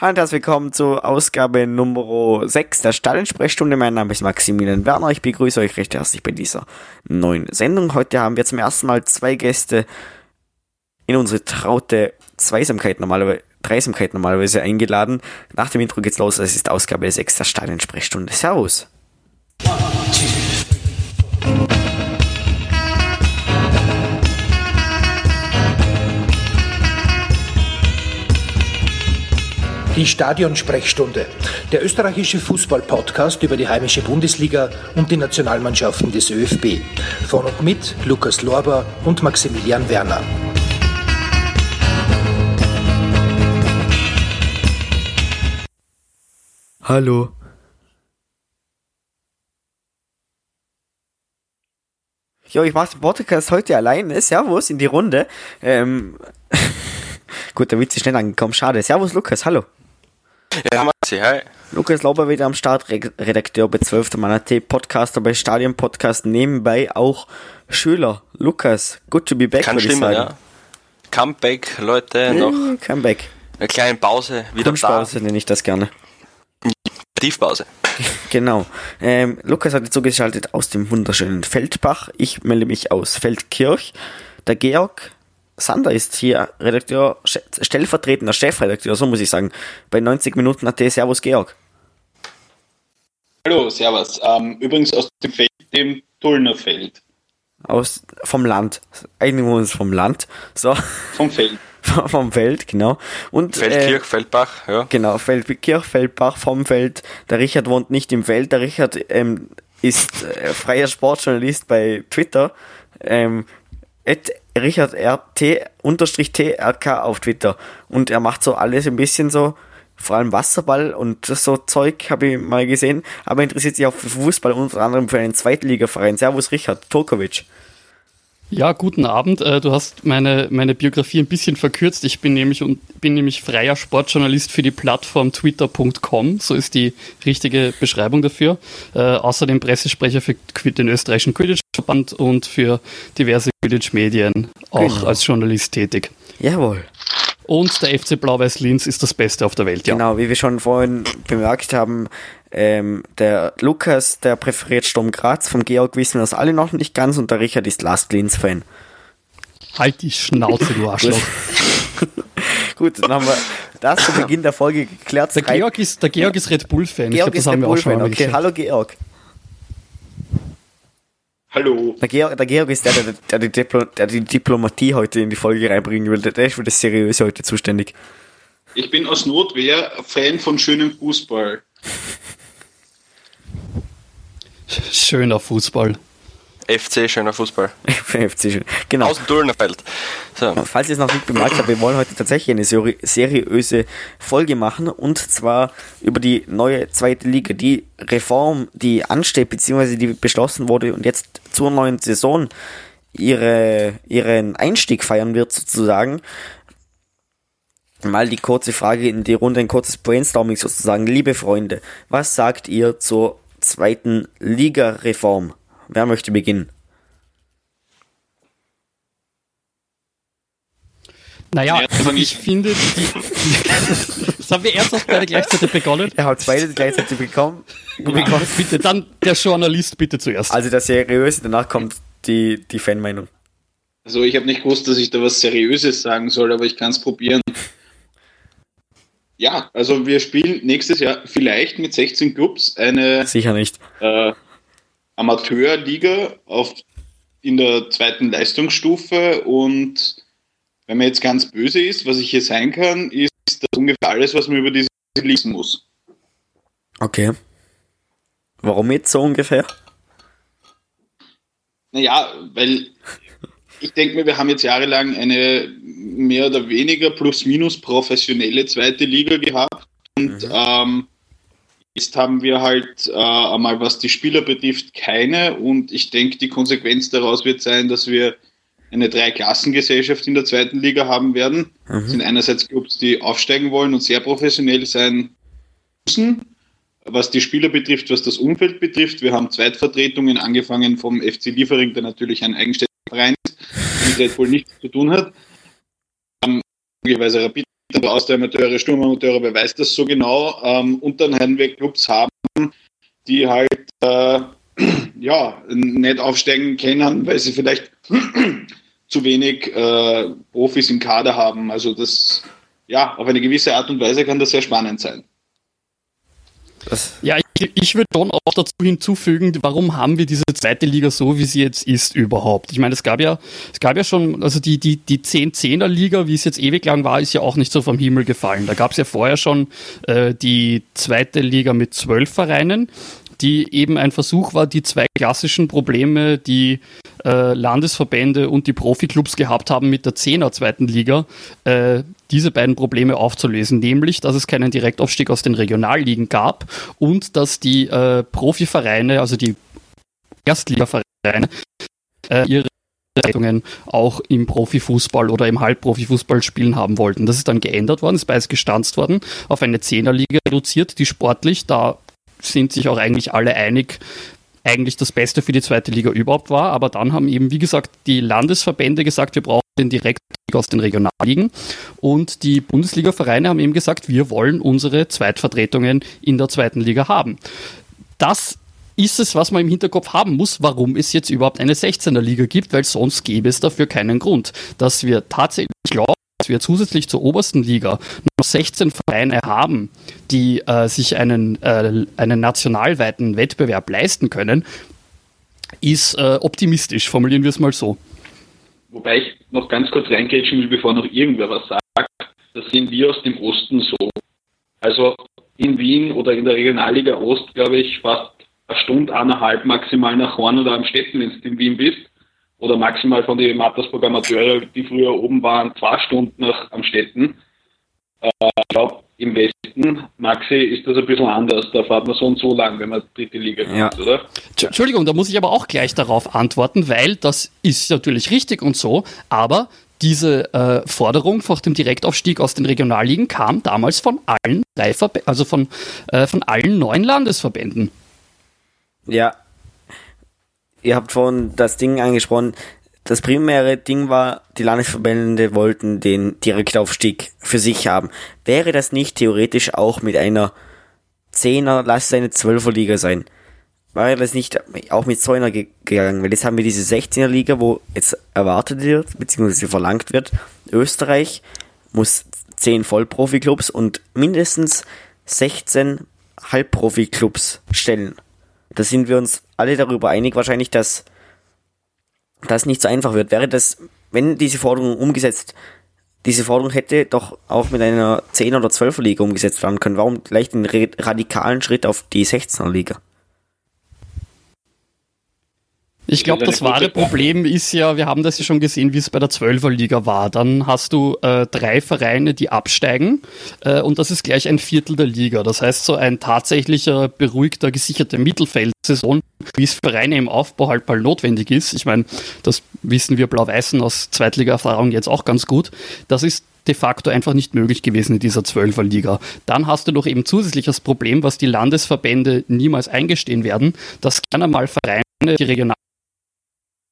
Hallo und herzlich willkommen zur Ausgabe Nummer 6 der Stadionsprechstunde. Mein Name ist Maximilian Werner. Ich begrüße euch recht herzlich bei dieser neuen Sendung. Heute haben wir zum ersten Mal zwei Gäste in unsere traute Zweisamkeit normalerweise, Dreisamkeit normalerweise eingeladen. Nach dem Intro geht's los. Es ist Ausgabe 6 der Stadionsprechstunde. Servus. Die Stadionsprechstunde, der österreichische Fußball-Podcast über die heimische Bundesliga und die Nationalmannschaften des ÖFB. Von und mit Lukas Lorber und Maximilian Werner. Hallo. Jo, ich mache den Podcast heute alleine. Servus in die Runde. Ähm, gut, der Witz ist schnell angekommen. Schade. Servus, Lukas. Hallo. Ja, Maxi, hi. Lukas Lauber wieder am Start, Re Redakteur bei 12. Mann AT, Podcaster bei Stadion Podcast, nebenbei auch Schüler. Lukas, good to be back, Kann würde ich stimmen, sagen. ja. Comeback, Leute, noch Comeback. eine kleine Pause, wieder Kunstpause nenne ich das gerne. da. Tiefpause. Genau. Ähm, Lukas hat jetzt zugeschaltet aus dem wunderschönen Feldbach. Ich melde mich aus Feldkirch. Der Georg Sander ist hier Redakteur, st- stellvertretender Chefredakteur, so muss ich sagen, bei 90 Minuten AT. Servus, Georg. Hallo, Servus. Ähm, übrigens aus dem Feld, dem Tullner Feld. Aus, vom Land. Einigen wir uns vom Land. So, Vom Feld. vom Feld, genau. Und, Feldkirch, Äh, Feldbach, ja. Genau, Feldkirch, Feldbach vom Feld. Der Richard wohnt nicht im Feld. Der Richard ähm, ist äh, freier Sportjournalist bei Twitter. Ähm, Richard RT unterstrich TRK auf Twitter. Und er macht so alles ein bisschen so, vor allem Wasserball und so Zeug habe ich mal gesehen. Aber er interessiert sich auch für Fußball, unter anderem für einen Zweitligaverein. Servus Richard, Turkovic. Ja, guten Abend. Äh, Du hast meine, meine Biografie ein bisschen verkürzt. Ich bin nämlich, und bin nämlich freier Sportjournalist für die Plattform twitter.com. So ist die richtige Beschreibung dafür. Äh, außerdem Pressesprecher für den österreichischen Quidditch-Verband und für diverse Quidditch-Medien auch Genau. als Journalist tätig. Jawohl. Und der FC Blau-Weiß Linz ist das Beste auf der Welt, ja. Genau, wie wir schon vorhin bemerkt haben, ähm, der Lukas, der präferiert Sturm Graz, vom Georg wissen wir das alle noch nicht ganz und der Richard ist Last Linz-Fan. Halt die Schnauze, du Arschloch. Gut, dann haben wir das zu Beginn der Folge geklärt. Der Georg ist, der Georg ist Red Bull-Fan. Georg glaube, das ist schon Bullfan. Okay, hallo Georg. Hallo. Der Georg, der Georg ist der, der, der, die Diplo, der die Diplomatie heute in die Folge reinbringen will. Der der ist für das Seriöse heute zuständig. Ich bin aus Notwehr Fan von schönem Fußball. Schöner Fußball. FC, schöner Fußball. FC schon. Genau. Aus dem Tullner Feld. So, Falls ihr es noch nicht bemerkt habt, wir wollen heute tatsächlich eine seri seriöse Folge machen und zwar über die neue zweite Liga, die Reform, die ansteht, beziehungsweise die beschlossen wurde und jetzt zur neuen Saison ihre, ihren Einstieg feiern wird sozusagen. Mal die kurze Frage in die Runde, ein kurzes Brainstorming sozusagen. Liebe Freunde, was sagt ihr zur zweiten Liga-Reform? Wer möchte beginnen? Naja, Ja, fang ich finde, die, haben wir erst auf beide gleichzeitig begonnen. Er hat beide gleichzeitig bekommen. bekommen. Bitte, dann der Journalist bitte zuerst. Also der seriöse, danach kommt die, die Fanmeinung. Also ich habe nicht gewusst, dass ich da was Seriöses sagen soll, aber ich kann es probieren. Ja, also wir spielen nächstes Jahr vielleicht mit 16 Clubs eine Sicher nicht. äh, Amateurliga auf, in der zweiten Leistungsstufe und wenn man jetzt ganz böse ist, was ich hier sein kann, ist das ungefähr alles, was man über diese lesen muss. Okay. Warum jetzt so ungefähr? Naja, weil ich denke mir, wir haben jetzt jahrelang eine mehr oder weniger plus-minus professionelle zweite Liga gehabt und ähm, jetzt haben wir halt äh, einmal, was die Spieler betrifft, keine und ich denke, die Konsequenz daraus wird sein, dass wir eine Dreiklassengesellschaft in der zweiten Liga haben werden. Das sind einerseits Clubs, die aufsteigen wollen und sehr professionell sein müssen, was die Spieler betrifft, was das Umfeld betrifft. Wir haben Zweitvertretungen, angefangen vom FC Liefering, der natürlich ein eigenständiger Verein ist, mit Red Bull nichts zu tun hat. Haben möglicherweise Rapid aus der Amateure, Sturmamateure, wer weiß das so genau. Ähm, und dann werden wir Clubs haben, die halt äh, ja, nicht aufsteigen können, weil sie vielleicht zu wenig äh, Profis im Kader haben. Also das, ja, auf eine gewisse Art und Weise kann das sehr spannend sein. Das ja, ich, ich würde schon auch dazu hinzufügen, warum haben wir diese zweite Liga so, wie sie jetzt ist überhaupt? Ich meine, es gab ja, es gab ja schon, also die, die, die 10-10er-Liga, wie es jetzt ewig lang war, ist ja auch nicht so vom Himmel gefallen. Da gab es ja vorher schon äh, die zweite Liga mit zwölf Vereinen die eben ein Versuch war, die zwei klassischen Probleme, die äh, Landesverbände und die Profiklubs gehabt haben mit der 10er zweiten Liga, äh, diese beiden Probleme aufzulösen, nämlich, dass es keinen Direktaufstieg aus den Regionalligen gab und dass die äh, Profivereine, also die Erstligavereine, äh, ihre Leistungen auch im Profifußball oder im Halbprofifußball spielen haben wollten. Das ist dann geändert worden, ist beides gestanzt worden, auf eine Zehnerliga reduziert, die sportlich, da sind sich auch eigentlich alle einig, eigentlich das Beste für die zweite Liga überhaupt war. Aber dann haben eben, wie gesagt, die Landesverbände gesagt, wir brauchen den Direktliga aus den Regionalligen. Und die Bundesliga-Vereine haben eben gesagt, wir wollen unsere Zweitvertretungen in der zweiten Liga haben. Das ist es, was man im Hinterkopf haben muss, warum es jetzt überhaupt eine 16er Liga gibt, weil sonst gäbe es dafür keinen Grund. Dass wir tatsächlich glauben, dass wir zusätzlich zur obersten Liga noch 16 Vereine haben, die äh, sich einen, äh, einen nationalweiten Wettbewerb leisten können, ist äh, optimistisch, formulieren wir es mal so. Wobei ich noch ganz kurz reingrätschen will, bevor noch irgendwer was sagt. Das sehen wir aus dem Osten so. Also in Wien oder in der Regionalliga Ost, glaube ich, fast eine Stunde, eineinhalb maximal nach Horn oder am Städten, wenn du in Wien bist oder maximal von den Mattersburg Amateure, die früher oben waren, zwei Stunden nach Amstetten. Äh, ich glaube, im Westen, Maxi, ist das ein bisschen anders. Da fahrt man so und so lang, wenn man dritte Liga ja. kommt, oder? Entschuldigung, da muss ich aber auch gleich darauf antworten, weil das ist natürlich richtig und so, aber diese äh, Forderung vor dem Direktaufstieg aus den Regionalligen kam damals von allen drei Verb also von, äh, von allen neun Landesverbänden. Ja, ihr habt vorhin das Ding angesprochen. Das primäre Ding war, die Landesverbände wollten den Direktaufstieg für sich haben. Wäre das nicht theoretisch auch mit einer Zehner, lass es eine Zwölfer Liga sein? Wäre das nicht auch mit so einer gegangen? Weil jetzt haben wir diese 16er Liga, wo jetzt erwartet wird, beziehungsweise verlangt wird, Österreich muss 10 Vollprofi-Clubs und mindestens 16 Halbprofi-Clubs stellen. Da sind wir uns alle darüber einig wahrscheinlich, dass das nicht so einfach wird. Wäre das, wenn diese Forderung umgesetzt, diese Forderung hätte doch auch mit einer 10 oder 12er Liga umgesetzt werden können. Warum gleich den radikalen Schritt auf die 16er Liga? Ich glaube, das wahre Problem ist ja, wir haben das ja schon gesehen, wie es bei der Zwölferliga war. Dann hast du äh, drei Vereine, die absteigen äh, und das ist gleich ein Viertel der Liga. Das heißt, so ein tatsächlicher, beruhigter, gesicherter Mittelfeldsaison, wie es Vereine im Aufbau halt mal notwendig ist. Ich meine, das wissen wir Blau-Weißen aus Zweitliga-Erfahrung jetzt auch ganz gut. Das ist de facto einfach nicht möglich gewesen in dieser Zwölferliga. Dann hast du noch eben zusätzlich das Problem, was die Landesverbände niemals eingestehen werden, dass gerne mal Vereine, die regional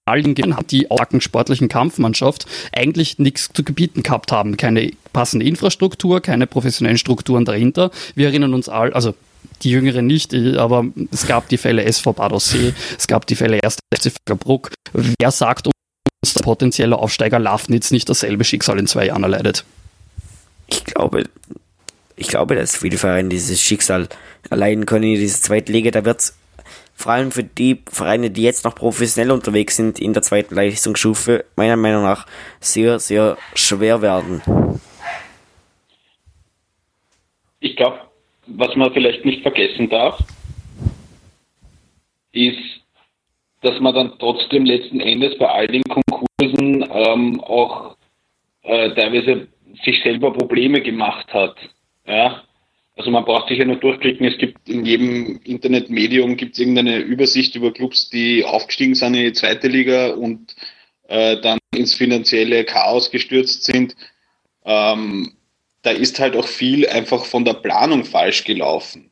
Italien hat die starken sportlichen Kampfmannschaft eigentlich nichts zu gebieten gehabt haben. Keine passende Infrastruktur, keine professionellen Strukturen dahinter. Wir erinnern uns all, also die Jüngeren nicht, aber es gab die Fälle SV Bad Aussee, es gab die Fälle 1. FC Bruck. Wer sagt uns, der potenzielle Aufsteiger Lafnitz nicht dasselbe Schicksal in zwei Jahren erleidet? Ich glaube, ich glaube, dass viele Vereine dieses Schicksal erleiden können in dieser zweiten Liga. Da wird es vor allem für die Vereine, die jetzt noch professionell unterwegs sind in der zweiten Leistungsstufe, meiner Meinung nach sehr, sehr schwer werden. Ich glaube, was man vielleicht nicht vergessen darf, ist, dass man dann trotzdem letzten Endes bei all den Konkursen ähm, auch äh, teilweise sich selber Probleme gemacht hat. Ja? Also man braucht sich ja nur durchklicken, es gibt in jedem Internetmedium gibt es irgendeine Übersicht über Clubs, die aufgestiegen sind in die zweite Liga und äh, dann ins finanzielle Chaos gestürzt sind. Ähm, da ist halt auch viel einfach von der Planung falsch gelaufen.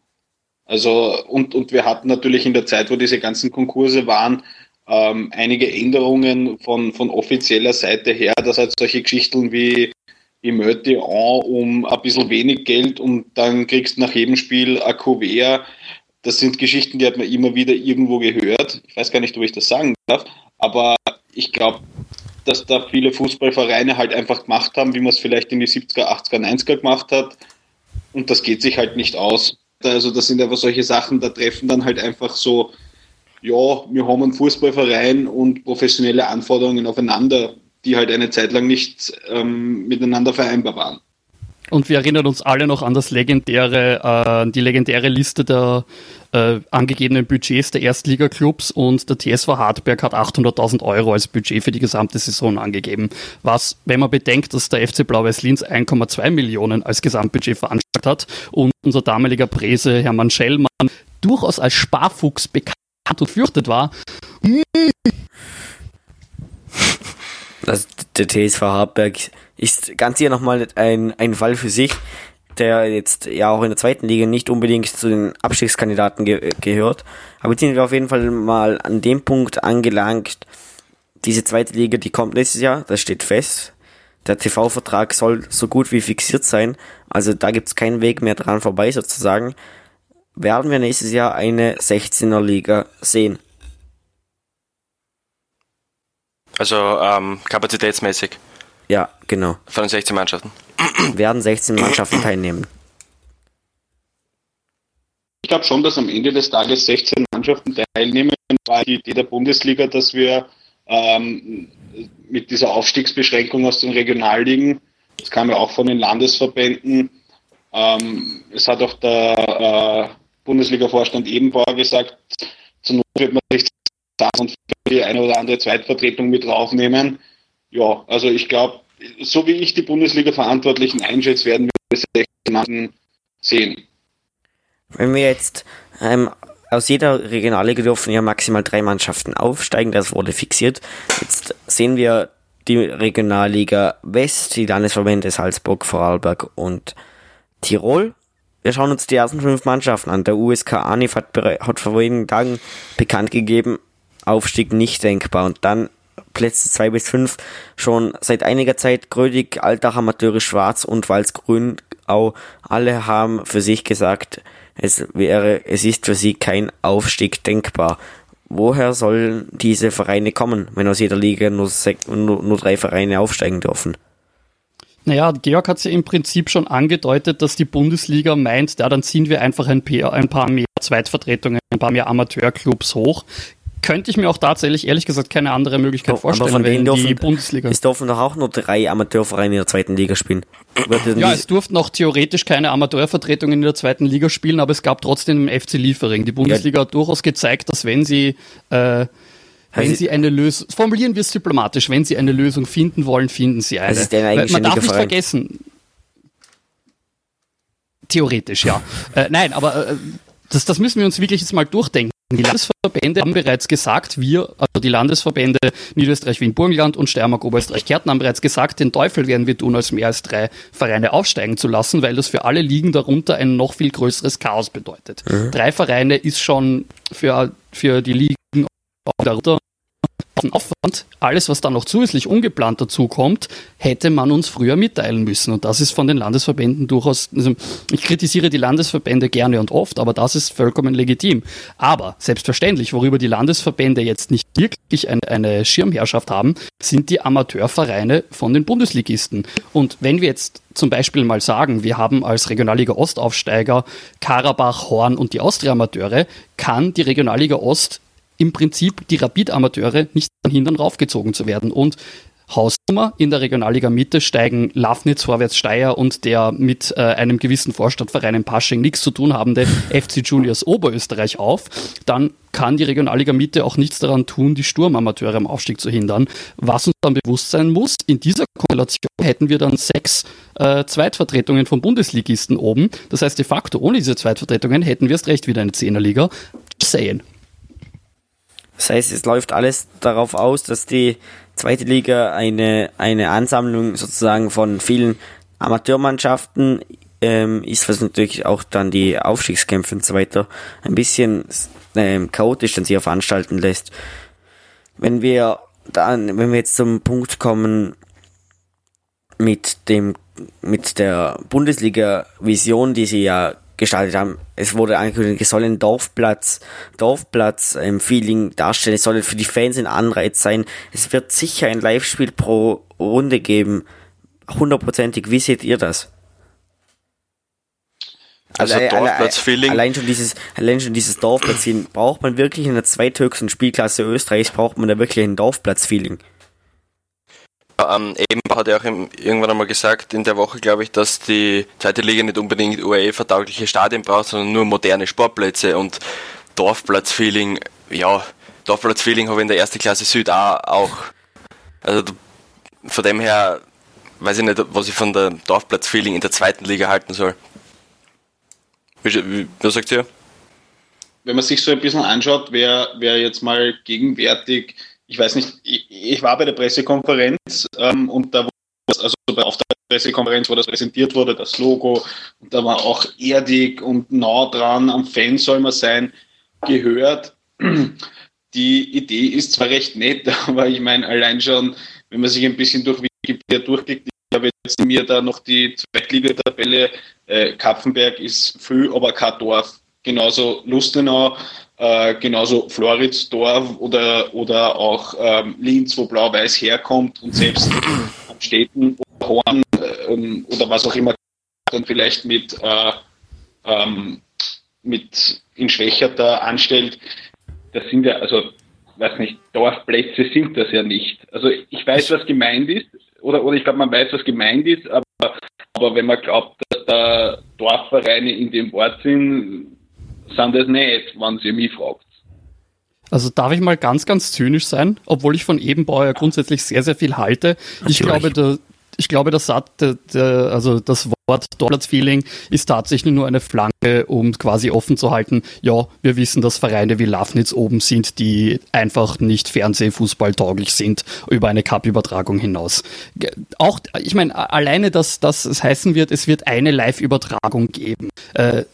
Also und, und wir hatten natürlich in der Zeit, wo diese ganzen Konkurse waren, ähm, einige Änderungen von, von offizieller Seite her, dass halt solche Geschichten wie die Möte an um ein bisschen wenig Geld und dann kriegst du nach jedem Spiel ein Kuvert. Das sind Geschichten, die hat man immer wieder irgendwo gehört. Ich weiß gar nicht, ob ich das sagen darf, aber ich glaube, dass da viele Fußballvereine halt einfach gemacht haben, wie man es vielleicht in die 70er, 80er, 90er gemacht hat. Und das geht sich halt nicht aus. Also das sind einfach solche Sachen, da treffen dann halt einfach so, ja, wir haben einen Fußballverein und professionelle Anforderungen aufeinander, die halt eine Zeit lang nicht ähm, miteinander vereinbar waren. Und wir erinnern uns alle noch an das legendäre, äh, die legendäre Liste der äh, angegebenen Budgets der Erstliga-Clubs und der TSV Hartberg hat 800.000 Euro als Budget für die gesamte Saison angegeben. Was, wenn man bedenkt, dass der FC Blau-Weiß Linz 1,2 Millionen als Gesamtbudget veranschlagt hat und unser damaliger Präse Hermann Schellmann durchaus als Sparfuchs bekannt und fürchtet war. Also der TSV Hartberg ist ganz hier nochmal ein, ein Fall für sich, der jetzt ja auch in der zweiten Liga nicht unbedingt zu den Abstiegskandidaten ge gehört. Aber jetzt sind wir auf jeden Fall mal an dem Punkt angelangt, diese zweite Liga, die kommt nächstes Jahr, das steht fest. Der TV-Vertrag soll so gut wie fixiert sein, also da gibt's keinen Weg mehr dran vorbei sozusagen. Werden wir nächstes Jahr eine 16er Liga sehen? Also ähm, kapazitätsmäßig Ja, genau. von den 16 Mannschaften. Werden 16 Mannschaften teilnehmen. Ich glaube schon, dass am Ende des Tages 16 Mannschaften teilnehmen. War die Idee der Bundesliga, dass wir ähm, mit dieser Aufstiegsbeschränkung aus den Regionalligen, das kam ja auch von den Landesverbänden, ähm, es hat auch der äh, Bundesliga-Vorstand Ebenbauer gesagt, zur Not wird man sich und die eine oder andere Zweitvertretung mit draufnehmen. Ja, also ich glaube, so wie ich die Bundesliga-Verantwortlichen einschätze, werden wir 16 Mannschaften sehen. Wenn wir jetzt ähm, aus jeder Regionalliga dürfen ja maximal drei Mannschaften aufsteigen, das wurde fixiert. Jetzt sehen wir die Regionalliga West, die Landesverbände Salzburg, Vorarlberg und Tirol. Wir schauen uns die ersten fünf Mannschaften an. Der USK Anif hat, hat vor wenigen Tagen bekannt gegeben, Aufstieg nicht denkbar. Und dann Plätze zwei bis fünf schon seit einiger Zeit Grödig, Altach, Amateure Schwarz und Walzgrün auch alle haben für sich gesagt, es wäre, es ist für sie kein Aufstieg denkbar. Woher sollen diese Vereine kommen, wenn aus jeder Liga nur, nur, nur drei Vereine aufsteigen dürfen? Naja, Georg hat ja im Prinzip schon angedeutet, dass die Bundesliga meint, ja, dann ziehen wir einfach ein paar mehr Zweitvertretungen, ein paar mehr Amateurclubs hoch. Könnte ich mir auch tatsächlich, ehrlich gesagt, keine andere Möglichkeit Aber vorstellen, von wenn denen die dürfen, Bundesliga. es dürfen doch auch nur drei Amateurvereine in der zweiten Liga spielen. Ja, es durften noch theoretisch keine Amateurvertretungen in der zweiten Liga spielen, aber es gab trotzdem den FC Liefering. Die Bundesliga hat durchaus gezeigt, dass wenn sie, äh, wenn Also- sie eine Lösung, formulieren wir es diplomatisch, wenn sie eine Lösung finden wollen, finden sie eine. Also Man darf nicht Verein? vergessen, theoretisch, ja. äh, nein, aber äh, das, das müssen wir uns wirklich jetzt mal durchdenken. Die Landesverbände haben bereits gesagt, wir, also die Landesverbände Niederösterreich, Wien, Burgenland und Steiermark, Oberösterreich, Kärnten haben bereits gesagt, den Teufel werden wir tun, als mehr als drei Vereine aufsteigen zu lassen, weil das für alle Ligen darunter ein noch viel größeres Chaos bedeutet. Drei Vereine ist schon für, für die Ligen darunter Aufwand. Alles, was dann noch zusätzlich ungeplant dazukommt, hätte man uns früher mitteilen müssen. Und das ist von den Landesverbänden durchaus, also ich kritisiere die Landesverbände gerne und oft, aber das ist vollkommen legitim. Aber selbstverständlich, worüber die Landesverbände jetzt nicht wirklich eine, eine Schirmherrschaft haben, sind die Amateurvereine von den Bundesligisten. Und wenn wir jetzt zum Beispiel mal sagen, wir haben als Regionalliga Ost Aufsteiger Karabach, Horn und die Austria-Amateure, kann die Regionalliga Ost im Prinzip die Rapid-Amateure nicht daran hindern, raufgezogen zu werden. Und Hausnummer in der Regionalliga Mitte steigen Lafnitz, Vorwärts Steyr und der mit äh, einem gewissen Vorstadtverein in Pasching nichts zu tun habende FC Julius Oberösterreich auf, dann kann die Regionalliga Mitte auch nichts daran tun, die Sturmamateure am Aufstieg zu hindern. Was uns dann bewusst sein muss, in dieser Konstellation hätten wir dann sechs äh, Zweitvertretungen von Bundesligisten oben. Das heißt, de facto ohne diese Zweitvertretungen hätten wir erst recht wieder eine Zehnerliga. Just saying. Das heißt, es läuft alles darauf aus, dass die zweite Liga eine, eine Ansammlung sozusagen von vielen Amateurmannschaften ähm, ist, was natürlich auch dann die Aufstiegskämpfe und so weiter ein bisschen ähm, chaotisch dann sich veranstalten lässt. Wenn wir dann, wenn wir jetzt zum Punkt kommen mit dem mit der Bundesliga-Vision, die sie ja gestaltet haben. Es wurde angekündigt, es soll ein Dorfplatz, Dorfplatz im Feeling darstellen. Es soll für die Fans ein Anreiz sein. Es wird sicher ein Live-Spiel pro Runde geben. Hundertprozentig. Wie seht ihr das? Also alle- Dorfplatz-Feeling. Allein schon dieses, allein schon dieses Dorfplatz-Feeling. Braucht man wirklich in der zweithöchsten Spielklasse Österreichs, braucht man da wirklich ein Dorfplatz-Feeling? Ähm, eben hat er auch im, irgendwann einmal gesagt, in der Woche, glaube ich, dass die zweite Liga nicht unbedingt UEFA-taugliche Stadien braucht, sondern nur moderne Sportplätze und Dorfplatz-Feeling, ja, Dorfplatz-Feeling habe ich in der ersten Klasse Süd auch. Also von dem her weiß ich nicht, was ich von der Dorfplatz-Feeling in der zweiten Liga halten soll. Was sagt ihr? wenn man sich so ein bisschen anschaut, wer, wer jetzt mal gegenwärtig, ich weiß nicht, ich, ich war bei der Pressekonferenz ähm, und da wurde, also auf der Pressekonferenz, wo das präsentiert wurde, das Logo, und da war auch erdig und nah dran, am Fan soll man sein, gehört. Die Idee ist zwar recht nett, aber ich meine, allein schon, wenn man sich ein bisschen durch Wikipedia durchklickt, ich habe jetzt mir da noch die Zweitligatabelle, äh, Kapfenberg ist viel, aber kein Dorf. Genauso Lustenau, äh, genauso Floridsdorf oder, oder auch ähm, Linz, wo Blau-Weiß herkommt und selbst am Städten oder Horn ähm, oder was auch immer dann vielleicht mit, äh, ähm, mit in Schwächerter anstellt, das sind ja, also, weiß nicht, Dorfplätze sind das ja nicht. Also ich weiß, was gemeint ist, oder, oder ich glaube, man weiß, was gemeint ist, aber, aber wenn man glaubt, dass da Dorfvereine in dem Wort sind, sind das nicht, wenn sie mich fragt. Also darf ich mal ganz, ganz zynisch sein, obwohl ich von Ebenbau ja grundsätzlich sehr, sehr viel halte. Ich glaube, der, ich glaube, der Satz, der, der, also das Wort Dorfplatz-Feeling ist tatsächlich nur eine Flanke, um quasi offen zu halten. Ja, wir wissen, dass Vereine wie Lafnitz oben sind, die einfach nicht Fernsehfußball-tauglich sind über eine Cup-Übertragung hinaus. Auch, ich meine, alleine, dass, dass es heißen wird, es wird eine Live-Übertragung geben. Äh,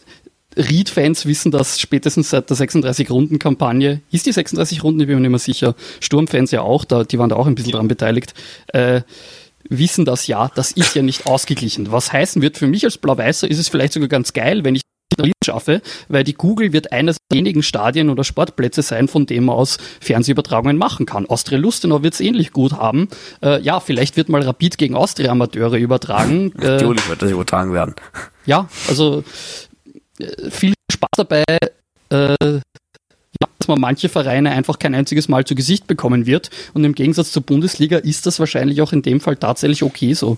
Ried-Fans wissen das spätestens seit der 36-Runden-Kampagne. Ist die 36 Runden? Ich bin mir nicht mehr sicher. Sturm-Fans ja auch, da, die waren da auch ein bisschen dran beteiligt. Äh, wissen das ja, das ist ja nicht ausgeglichen. Was heißen wird, für mich als Blau-Weißer ist es vielleicht sogar ganz geil, wenn ich schaffe, weil die Google wird eines der wenigen Stadien oder Sportplätze sein, von dem man aus Fernsehübertragungen machen kann. Austria Lustenau wird es ähnlich gut haben. Äh, ja, vielleicht wird mal Rapid gegen Austria Amateure übertragen. Äh, Natürlich wird das übertragen werden. ja, also äh, viel Spaß dabei, äh, dass man manche Vereine einfach kein einziges Mal zu Gesicht bekommen wird. Und im Gegensatz zur Bundesliga ist das wahrscheinlich auch in dem Fall tatsächlich okay so.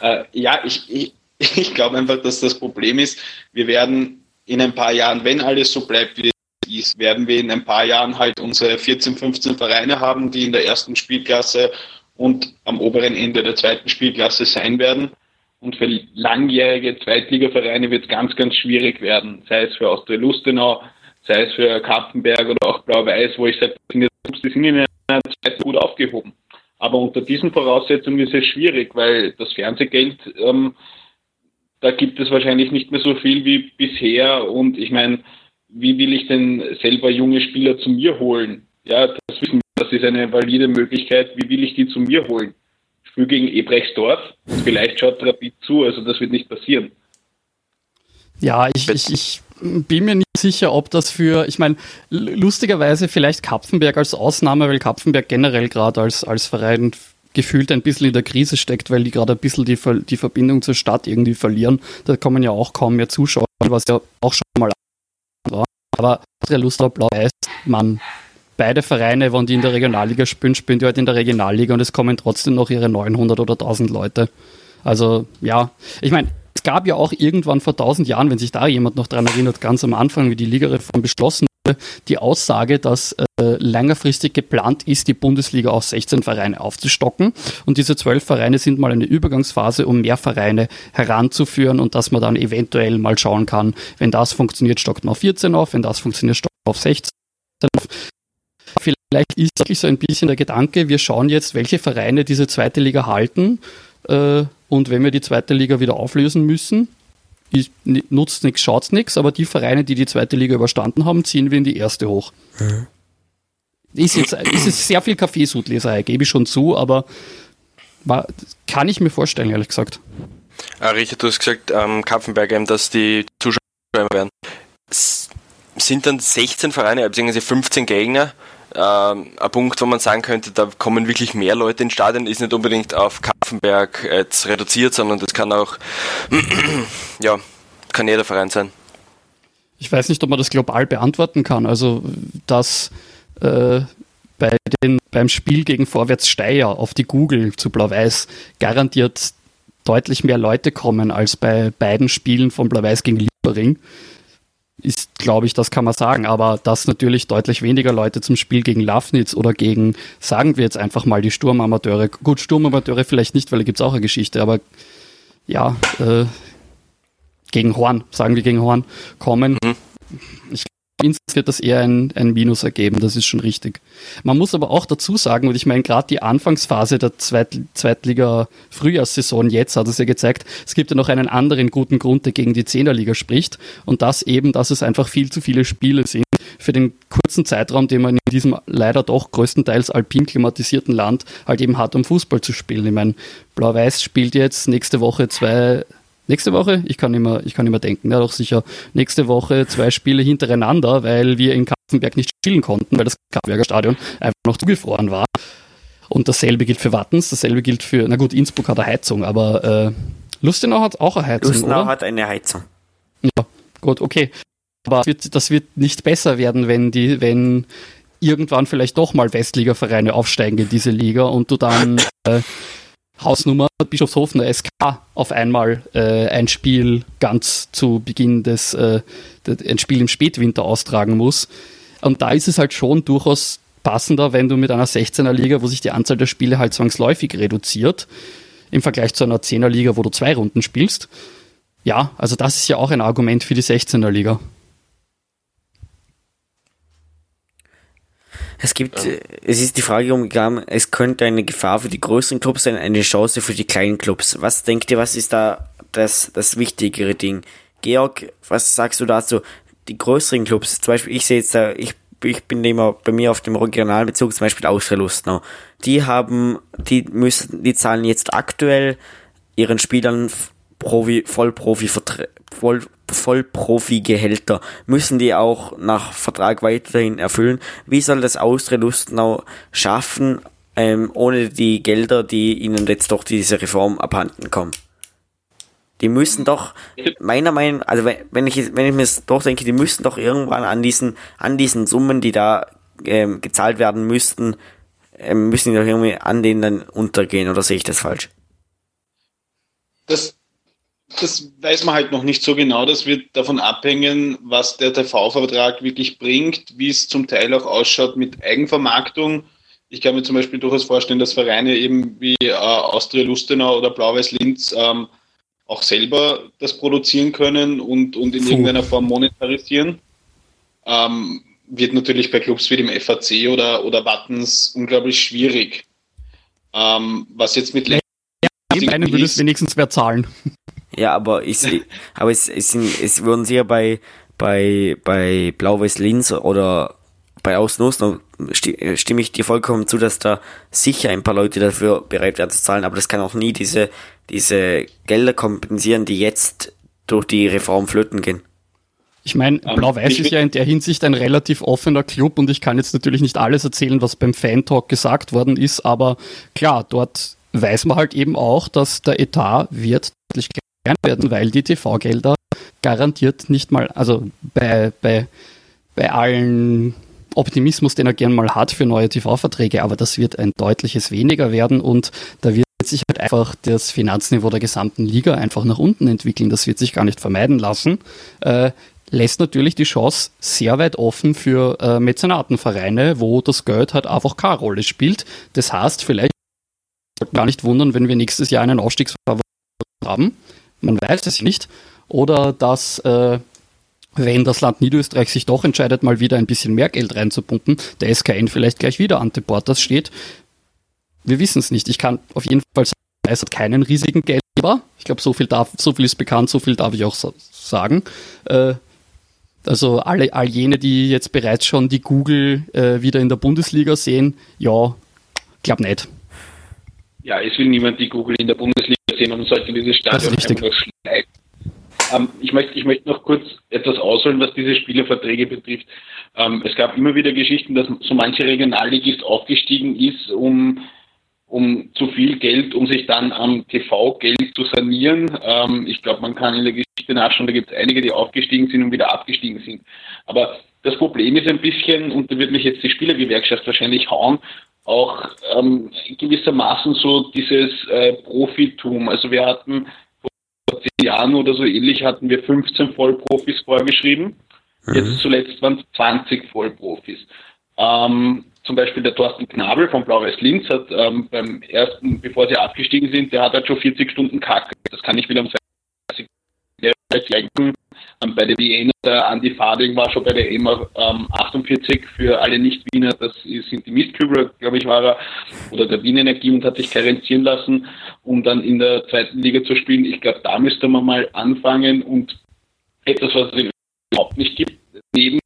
Äh, ja, ich, ich, ich glaube einfach, dass das Problem ist, wir werden in ein paar Jahren, wenn alles so bleibt, wie es ist, werden wir in ein paar Jahren halt unsere 14, 15 Vereine haben, die in der ersten Spielklasse und am oberen Ende der zweiten Spielklasse sein werden. Und für langjährige Zweitligavereine wird es ganz, ganz schwierig werden, sei es für Austria Lustenau, sei es für Kappenberg oder auch Blau-Weiß, wo ich sage, die sind in einer Zeit gut aufgehoben. Aber unter diesen Voraussetzungen ist es schwierig, weil das Fernsehgeld, ähm, da gibt es wahrscheinlich nicht mehr so viel wie bisher. Und ich meine, wie will ich denn selber junge Spieler zu mir holen? Ja, das wissen wir, das ist eine valide Möglichkeit. Wie will ich die zu mir holen? Ich spiele gegen Ebrechtsdorf vielleicht schaut Rapid zu, also das wird nicht passieren. Ja, ich, ich, ich bin mir nicht sicher, ob das für, ich meine, lustigerweise vielleicht Kapfenberg als Ausnahme, weil Kapfenberg generell gerade als, als Verein gefühlt ein bisschen in der Krise steckt, weil die gerade ein bisschen die, die Verbindung zur Stadt irgendwie verlieren. Da kommen ja auch kaum mehr Zuschauer, was ja auch schon mal war. Aber Austria Lustra Blau-Weiß, man, beide Vereine, wenn die in der Regionalliga spielen, spielen die halt in der Regionalliga und es kommen trotzdem noch ihre 900 oder 1000 Leute. Also, ja, ich meine, es gab ja auch irgendwann vor 1000 Jahren, wenn sich da jemand noch dran erinnert, ganz am Anfang, wie die Ligareform beschlossen wurde, die Aussage, dass äh, längerfristig geplant ist, die Bundesliga auf 16 Vereine aufzustocken. Und diese 12 Vereine sind mal eine Übergangsphase, um mehr Vereine heranzuführen und dass man dann eventuell mal schauen kann, wenn das funktioniert, stockt man auf 14 auf, wenn das funktioniert, stockt man auf 16 auf. Vielleicht ist wirklich so ein bisschen der Gedanke, wir schauen jetzt, welche Vereine diese zweite Liga halten. Äh, und wenn wir die zweite Liga wieder auflösen müssen, ist- nutzt nichts, schaut nichts, aber die Vereine, die die zweite Liga überstanden haben, ziehen wir in die erste hoch. Ist jetzt ist jetzt sehr viel Kaffeesudleserei, gebe ich schon zu, aber war, kann ich mir vorstellen, ehrlich gesagt. Ah, Richard, du hast gesagt, ähm, Kapfenberg eben, dass die Zuschauer werden. S sind dann 16 Vereine, beziehungsweise 15 Gegner, ähm, ein Punkt, wo man sagen könnte, da kommen wirklich mehr Leute ins Stadion, ist nicht unbedingt auf Kapfenberg jetzt reduziert, sondern das kann auch, ja, kann jeder Verein sein. Ich weiß nicht, ob man das global beantworten kann. Also, dass äh, bei den, beim Spiel gegen Vorwärts Steyr auf die Google zu Blau-Weiß garantiert deutlich mehr Leute kommen als bei beiden Spielen von Blau-Weiß gegen Liebering ist, glaube ich, das kann man sagen. Aber dass natürlich deutlich weniger Leute zum Spiel gegen Lafnitz oder gegen, sagen wir jetzt einfach mal, die Sturmamateure, gut, Sturmamateure vielleicht nicht, weil da gibt es auch eine Geschichte, aber ja, äh, gegen Horn, sagen wir gegen Horn, kommen. Mhm. Ich Insgesamt wird das eher ein, ein Minus ergeben, das ist schon richtig. Man muss aber auch dazu sagen, und ich meine, gerade die Anfangsphase der Zweit Zweitliga-Frühjahrssaison jetzt hat es ja gezeigt, es gibt ja noch einen anderen guten Grund, der gegen die Zehnerliga spricht. Und das eben, dass es einfach viel zu viele Spiele sind für den kurzen Zeitraum, den man in diesem leider doch größtenteils alpin klimatisierten Land halt eben hat, um Fußball zu spielen. Ich meine, Blau-Weiß spielt jetzt nächste Woche zwei nächste Woche, ich kann immer, ich kann immer denken, ja doch sicher, nächste Woche zwei Spiele hintereinander, weil wir in Kapfenberg nicht spielen konnten, weil das Kapfenberger Stadion einfach noch zugefroren war. Und dasselbe gilt für Wattens, dasselbe gilt für, na gut, Innsbruck hat eine Heizung, aber äh, Lustenau hat auch eine Heizung. Lustenau oder? hat eine Heizung. Ja, gut, okay. Aber das wird, das wird nicht besser werden, wenn die, wenn irgendwann vielleicht doch mal Westliga-Vereine aufsteigen in diese Liga und du dann äh, Hausnummer Bischofshofener SK auf einmal äh, ein Spiel ganz zu Beginn des, äh, ein Spiel im Spätwinter austragen muss. Und da ist es halt schon durchaus passender, wenn du mit einer 16er Liga, wo sich die Anzahl der Spiele halt zwangsläufig reduziert, im Vergleich zu einer 10er Liga, wo du zwei Runden spielst. Ja, also das ist ja auch ein Argument für die 16er Liga. Es gibt, ja. es ist die Frage umgegangen, es könnte eine Gefahr für die größeren Clubs sein, eine Chance für die kleinen Clubs. Was denkt ihr, was ist da das, das wichtigere Ding? Georg, was sagst du dazu? Die größeren Clubs, zum Beispiel, ich sehe jetzt da, ich, ich bin immer bei mir auf dem regionalen Bezug, zum Beispiel Austria Lustnau. Die haben, die müssen, die zahlen jetzt aktuell ihren Spielern Profi, Vollprofi, Voll, Vollprofi-Gehälter müssen die auch nach Vertrag weiterhin erfüllen. Wie soll das Austria Lustenau schaffen, ähm, ohne die Gelder, die ihnen jetzt durch diese Reform abhanden kommen? Die müssen doch, meiner Meinung, also wenn ich, wenn ich mir das durchdenke, die müssen doch irgendwann an diesen, an diesen Summen, die da ähm, gezahlt werden müssten, ähm, müssen die doch irgendwie an denen dann untergehen, oder sehe ich das falsch? Das, das weiß man halt noch nicht so genau. Das wird davon abhängen, was der TV-Vertrag wirklich bringt, wie es zum Teil auch ausschaut mit Eigenvermarktung. Ich kann mir zum Beispiel durchaus vorstellen, dass Vereine eben wie äh, Austria Lustenau oder Blau-Weiß Linz ähm, auch selber das produzieren können und, und in Puh. irgendeiner Form monetarisieren. Ähm, wird natürlich bei Clubs wie dem FAC oder, oder Wattens unglaublich schwierig. Ähm, was jetzt mit ja, einen würde es wenigstens wer zahlen. Ja, aber ich, aber es, es, sind, es würden sie ja bei, bei, bei Blau-Weiß Linz oder bei Außenostern stimme ich dir vollkommen zu, dass da sicher ein paar Leute dafür bereit werden zu zahlen, aber das kann auch nie diese, diese Gelder kompensieren, die jetzt durch die Reform flöten gehen. Ich meine, Blau-Weiß ist ja in der Hinsicht ein relativ offener Club und ich kann jetzt natürlich nicht alles erzählen, was beim Fan-Talk gesagt worden ist, aber klar, dort weiß man halt eben auch, dass der Etat wird deutlich werden, weil die TV-Gelder garantiert nicht mal, also bei, bei, bei allen Optimismus, den er gern mal hat für neue TV-Verträge, aber das wird ein deutliches weniger werden und da wird sich halt einfach das Finanzniveau der gesamten Liga einfach nach unten entwickeln. Das wird sich gar nicht vermeiden lassen. Äh, lässt natürlich die Chance sehr weit offen für äh, Mäzenatenvereine, wo das Geld halt einfach keine Rolle spielt. Das heißt, vielleicht gar nicht wundern, wenn wir nächstes Jahr einen Aufstiegsfavorit haben man weiß es nicht. Oder dass, äh, wenn das Land Niederösterreich sich doch entscheidet, mal wieder ein bisschen mehr Geld reinzupumpen, der SKN vielleicht gleich wieder an Deportas steht. Wir wissen es nicht. Ich kann auf jeden Fall sagen, es hat keinen riesigen Geldgeber. Ich glaube, so viel darf, so viel ist bekannt, so viel darf ich auch sagen. Äh, also alle, all jene, die jetzt bereits schon die Google äh, wieder in der Bundesliga sehen, ja, glaub nicht. Ja, es will niemand die Google in der Bundesliga sehen und sollte dieses Stadion einfach nur schneiden. Ähm, ich, möchte, ich möchte noch kurz etwas ausholen, was diese Spielerverträge betrifft. Ähm, es gab immer wieder Geschichten, dass so manche Regionalligist aufgestiegen ist, um, um zu viel Geld, um sich dann am TV-Geld zu sanieren. Ähm, ich glaube, man kann in der Geschichte nachschauen, da gibt es einige, die aufgestiegen sind und wieder abgestiegen sind. Aber das Problem ist ein bisschen, und da wird mich jetzt die Spielergewerkschaft wahrscheinlich hauen, auch ähm, gewissermaßen so dieses äh, Profitum. Also wir hatten vor zehn Jahren oder so ähnlich hatten wir 15 Vollprofis vorgeschrieben. Mhm. Jetzt zuletzt waren es 20 Vollprofis. Ähm, zum Beispiel der Thorsten Knabel von Blau-Weiß-Linz hat ähm, beim ersten, bevor sie abgestiegen sind, der hat halt schon 40 Stunden Kacke. Das kann ich wieder am 30 Jahre ähm, bei der Wiener, der Andi Fading war schon bei der EMA ähm, 48 für alle Nicht-Wiener, das sind die Mistkübler, glaube ich, war er, oder der Wien Energie und hat sich karenzieren lassen, um dann in der zweiten Liga zu spielen. Ich glaube, da müsste man mal anfangen und etwas, was es überhaupt nicht gibt, neben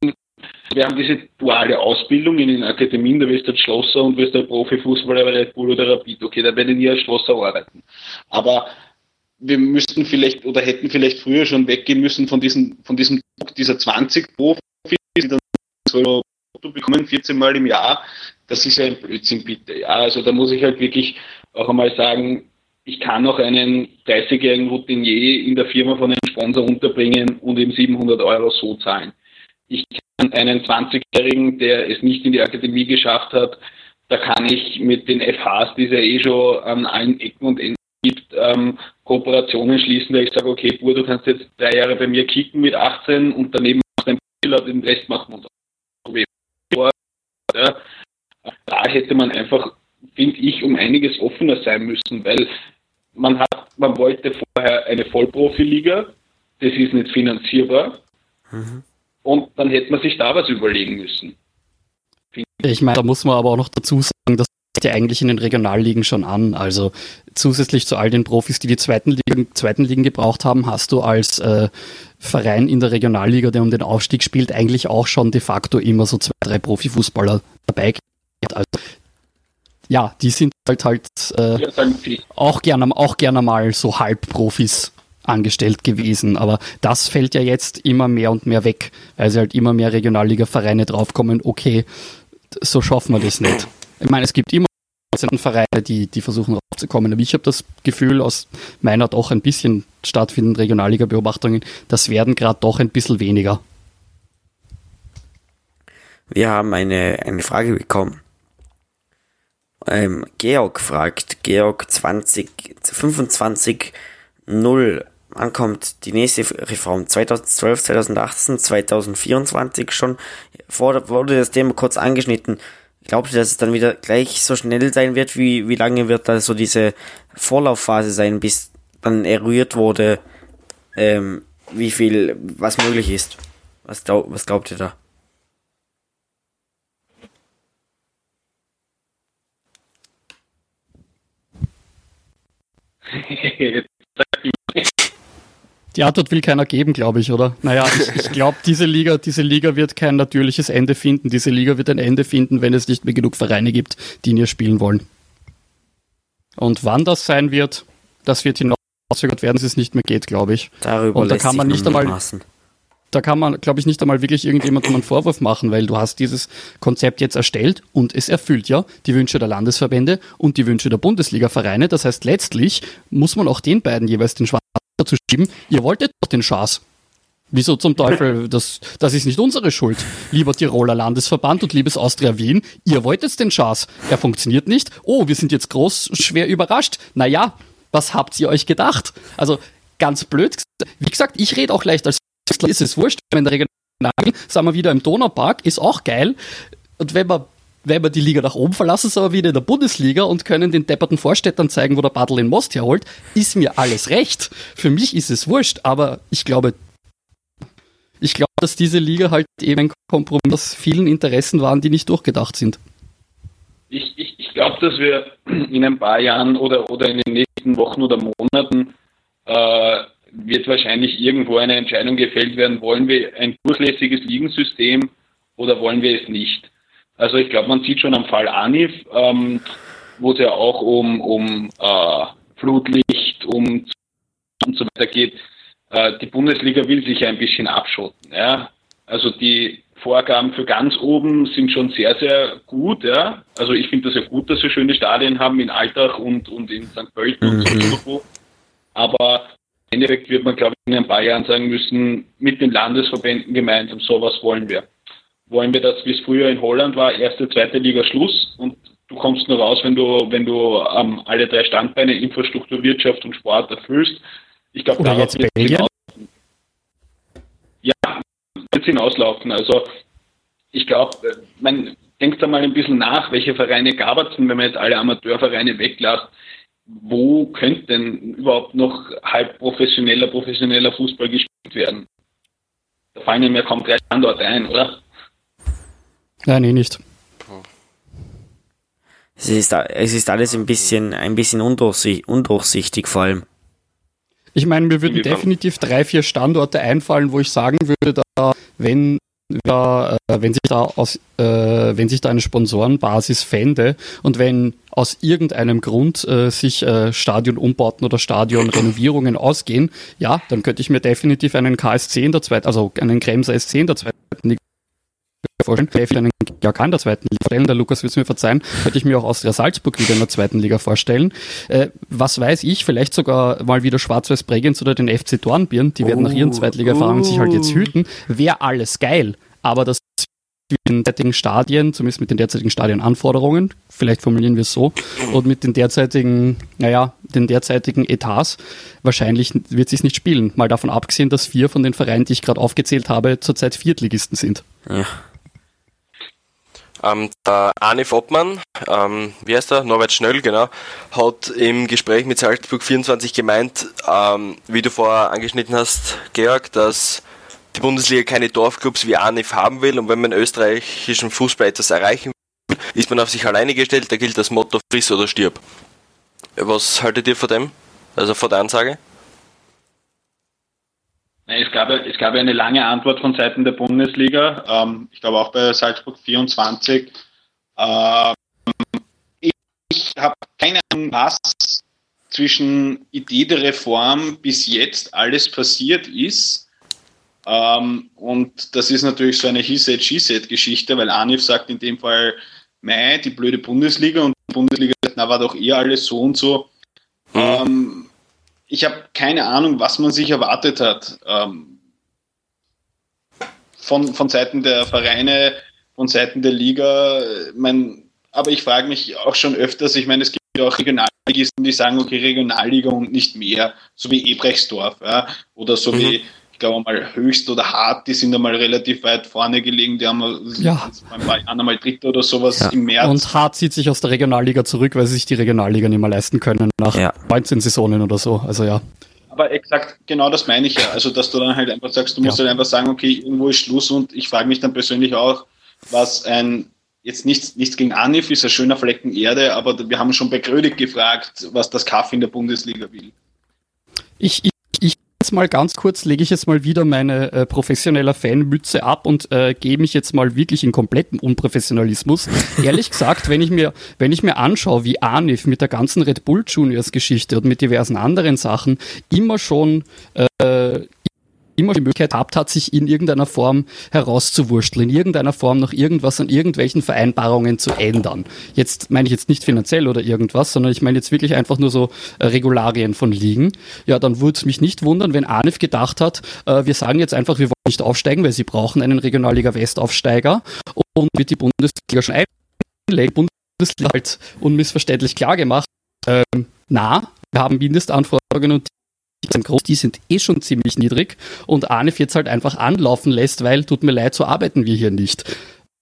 wir haben diese duale Ausbildung in den Akademien, da wirst du Schlosser und wirst du Profifußballer bei Red Bull oder Rapid. Okay, da werde ich nie als Schlosser arbeiten. Aber wir müssten vielleicht oder hätten vielleicht früher schon weggehen müssen von diesem, von diesem dieser 20 Profis, die dann so bekommen, 14 Mal im Jahr. Das ist ja ein Blödsinn, bitte. Ja, also da muss ich halt wirklich auch einmal sagen, ich kann noch einen 30-jährigen Routinier in der Firma von einem Sponsor unterbringen und ihm 700 Euro so zahlen. Ich kann einen 20-Jährigen, der es nicht in die Akademie geschafft hat, da kann ich mit den FHs, die es ja eh schon an allen Ecken und Enden gibt, ähm, Kooperationen schließen, da ich sage, okay, Bur, du kannst jetzt drei Jahre bei mir kicken mit 18 und daneben machst du ein Spiel, den Rest machen wir ja, Da hätte man einfach, finde ich, um einiges offener sein müssen, weil man hat, man wollte vorher eine Vollprofiliga, das ist nicht finanzierbar. Mhm. Und dann hätte man sich da was überlegen müssen. Ich meine, da muss man aber auch noch dazu sagen, dass ja eigentlich in den Regionalligen schon an. Also zusätzlich zu all den Profis, die die zweiten Ligen, zweiten Ligen gebraucht haben, hast du als äh, Verein in der Regionalliga, der um den Aufstieg spielt, eigentlich auch schon de facto immer so zwei, drei Profifußballer dabei. Also ja, die sind halt halt äh, auch gerne auch gerne mal so Halbprofis angestellt gewesen. Aber das fällt ja jetzt immer mehr und mehr weg, weil sie halt immer mehr Regionalliga-Vereine draufkommen, okay, so schaffen wir das nicht. Ich meine, es gibt immer Vereine, die, die versuchen raufzukommen. Aber ich habe das Gefühl, aus meiner doch ein bisschen stattfindenden Regionalliga-Beobachtungen, das werden gerade doch ein bisschen weniger. Wir haben eine, eine Frage bekommen. Ähm, Georg fragt, Georg 20, 25 0, wann kommt die nächste Reform? 2012, 2018, 2024 schon? Vor, wurde das Thema kurz angeschnitten. Glaubt ihr, dass es dann wieder gleich so schnell sein wird? Wie, wie lange wird da so diese Vorlaufphase sein, bis dann eruiert wurde, ähm, wie viel, was möglich ist? Was, glaub, was glaubt ihr da? Die Antwort will keiner geben, glaube ich, oder? Naja, ich, ich glaube, diese Liga, diese Liga wird kein natürliches Ende finden. Diese Liga wird ein Ende finden, wenn es nicht mehr genug Vereine gibt, die in ihr spielen wollen. Und wann das sein wird, das wird hinausgezögert werden, dass es nicht mehr geht, glaube ich. Darüber Und da kann man nicht einmal, da kann man, glaube ich, nicht einmal wirklich irgendjemandem einen Vorwurf machen, weil du hast dieses Konzept jetzt erstellt und es erfüllt ja die Wünsche der Landesverbände und die Wünsche der Bundesliga-Vereine. Das heißt, letztlich muss man auch den beiden jeweils den schwarzen zu schieben, ihr wolltet doch den Schaß. Wieso zum Teufel? Das, das ist nicht unsere Schuld. Lieber Tiroler Landesverband und liebes Austria Wien, ihr wolltet den Schaß. Er funktioniert nicht. Oh, wir sind jetzt groß, schwer überrascht. Naja, was habt ihr euch gedacht? Also, ganz blöd. Wie gesagt, ich rede auch leicht als ist es wurscht, wenn der Regional, sagen wir wieder im Donaupark, ist auch geil. Und wenn man wenn wir die Liga nach oben verlassen, sind wir wieder in der Bundesliga und können den depperten Vorstädtern zeigen, wo der Badl in Most herholt, ist mir alles recht. Für mich ist es wurscht, aber ich glaube, ich glaube, dass diese Liga halt eben ein Kompromiss aus vielen Interessen waren, die nicht durchgedacht sind. Ich, ich, ich glaube, dass wir in ein paar Jahren oder, oder in den nächsten Wochen oder Monaten äh, wird wahrscheinlich irgendwo eine Entscheidung gefällt werden, wollen wir ein durchlässiges Ligensystem oder wollen wir es nicht. Also ich glaube, man sieht schon am Fall Anif, ähm, wo es ja auch um, um äh, Flutlicht, um und so weiter geht. Äh, die Bundesliga will sich ein bisschen abschotten. Ja? Also die Vorgaben für ganz oben sind schon sehr, sehr gut. Ja? Also ich finde das ja gut, dass wir schöne Stadien haben in Altach und, und in St. Pölten mhm. und so. Aber im Endeffekt wird man, glaube ich, in ein paar Jahren sagen müssen, mit den Landesverbänden gemeinsam, so was wollen wir. Wollen wir das, wie es früher in Holland war, erste, zweite Liga Schluss und du kommst nur raus, wenn du, wenn du ähm, alle drei Standbeine, Infrastruktur, Wirtschaft und Sport erfüllst. Ich glaube, da jetzt Belgien? Ja, wird es hinauslaufen. Also ich glaube, man denkt da mal ein bisschen nach, welche Vereine gab es denn, wenn man jetzt alle Amateurvereine weglässt, wo könnte denn überhaupt noch halb professioneller, professioneller Fußball gespielt werden? Da fallen mir kaum drei Standorte ein, oder? Nein, nee, nicht. Es ist, es ist alles ein bisschen, ein bisschen undurchsichtig, undurchsichtig vor allem. Ich meine, mir würden definitiv drei, vier Standorte einfallen, wo ich sagen würde, da, wenn ja, äh, wenn sich da aus, äh, wenn sich da eine Sponsorenbasis fände und wenn aus irgendeinem Grund äh, sich äh, Stadionumbauten oder Stadionrenovierungen ausgehen, ja, dann könnte ich mir definitiv einen KSC in der zweiten, also einen Kremser SC in der zweiten Liga vorstellen. Vielleicht einen GAK in der zweiten Liga vorstellen. Der Lukas wird es mir verzeihen. Könnte ich mir auch Austria Salzburg wieder in der zweiten Liga vorstellen. Äh, was weiß ich, vielleicht sogar mal wieder Schwarz-Weiß Bregenz oder den FC Dornbirn. Die werden nach ihren oh, Zweitliga-Erfahrungen oh. sich halt jetzt hüten. Wäre alles geil. Aber das mit den derzeitigen Stadien, zumindest mit den derzeitigen Stadienanforderungen, vielleicht formulieren wir es so, und mit den derzeitigen, naja, den derzeitigen Etats, wahrscheinlich wird es sich nicht spielen. Mal davon abgesehen, dass vier von den Vereinen, die ich gerade aufgezählt habe, zurzeit Viertligisten sind. Ja. Ähm, der Arne Foppmann, ähm, wie heißt er? Norbert Schnöll, genau, hat im Gespräch mit Salzburg 24 gemeint, ähm, wie du vorher angeschnitten hast, Georg, dass die Bundesliga keine Dorfclubs wie ANIF haben will und wenn man österreichischen Fußball etwas erreichen will, ist man auf sich alleine gestellt, da gilt das Motto friss oder stirb. Was haltet ihr von dem? Also von der Ansage? Es gab, es gab eine lange Antwort von Seiten der Bundesliga. Ähm, ich glaube auch bei Salzburg 24. Ähm, ich, habe keine Ahnung, was zwischen Idee der Reform bis jetzt alles passiert ist. Ähm, und das ist natürlich so eine He-Said-She-Said-Geschichte, weil Anif sagt in dem Fall, mei, die blöde Bundesliga und die Bundesliga sagt, na, war doch eh alles so und so. Mhm. Ich habe keine Ahnung, was man sich erwartet hat. Ähm, von, von Seiten der Vereine, von Seiten der Liga. Mein, aber ich frage mich auch schon öfters, ich meine, es gibt ja auch Regionalligisten, die sagen, okay, Regionalliga und nicht mehr, so wie Ebrechtsdorf ja, oder so mhm. wie glaube mal Höchst oder Hart, die sind einmal relativ weit vorne gelegen, die haben ja. einmal Dritter oder sowas ja. im März. Und Hart zieht sich aus der Regionalliga zurück, weil sie sich die Regionalliga nicht mehr leisten können nach ja. 19 Saisonen oder so. Also ja. Aber exakt, genau das meine ich ja. Also, dass du dann halt einfach sagst, du musst ja. halt einfach sagen, okay, irgendwo ist Schluss und ich frage mich dann persönlich auch, was ein jetzt nichts, nichts gegen Anif ist ein schöner Flecken Erde, aber wir haben schon bei Grödig gefragt, was das Kaff in der Bundesliga will. Ich, ich jetzt mal ganz kurz, lege ich jetzt mal wieder meine äh, professioneller Fanmütze ab und äh, gehe mich jetzt mal wirklich in kompletten Unprofessionalismus. Ehrlich gesagt, wenn ich mir, wenn ich mir anschaue, wie Anif mit der ganzen Red Bull Juniors Geschichte und mit diversen anderen Sachen immer schon äh, immer die Möglichkeit gehabt hat, sich in irgendeiner Form herauszuwurschteln, in irgendeiner Form noch irgendwas an irgendwelchen Vereinbarungen zu ändern. Jetzt meine ich jetzt nicht finanziell oder irgendwas, sondern ich meine jetzt wirklich einfach nur so äh, Regularien von Ligen. Ja, dann würde es mich nicht wundern, wenn Arnef gedacht hat, äh, wir sagen jetzt einfach, wir wollen nicht aufsteigen, weil sie brauchen einen Regionalliga West Aufsteiger und wird die Bundesliga schon einlegen. Bundesliga halt unmissverständlich klar gemacht. Ähm, na, wir haben Mindestanforderungen und sind groß, die sind eh schon ziemlich niedrig und Arnef jetzt halt einfach anlaufen lässt, weil tut mir leid, so arbeiten wir hier nicht.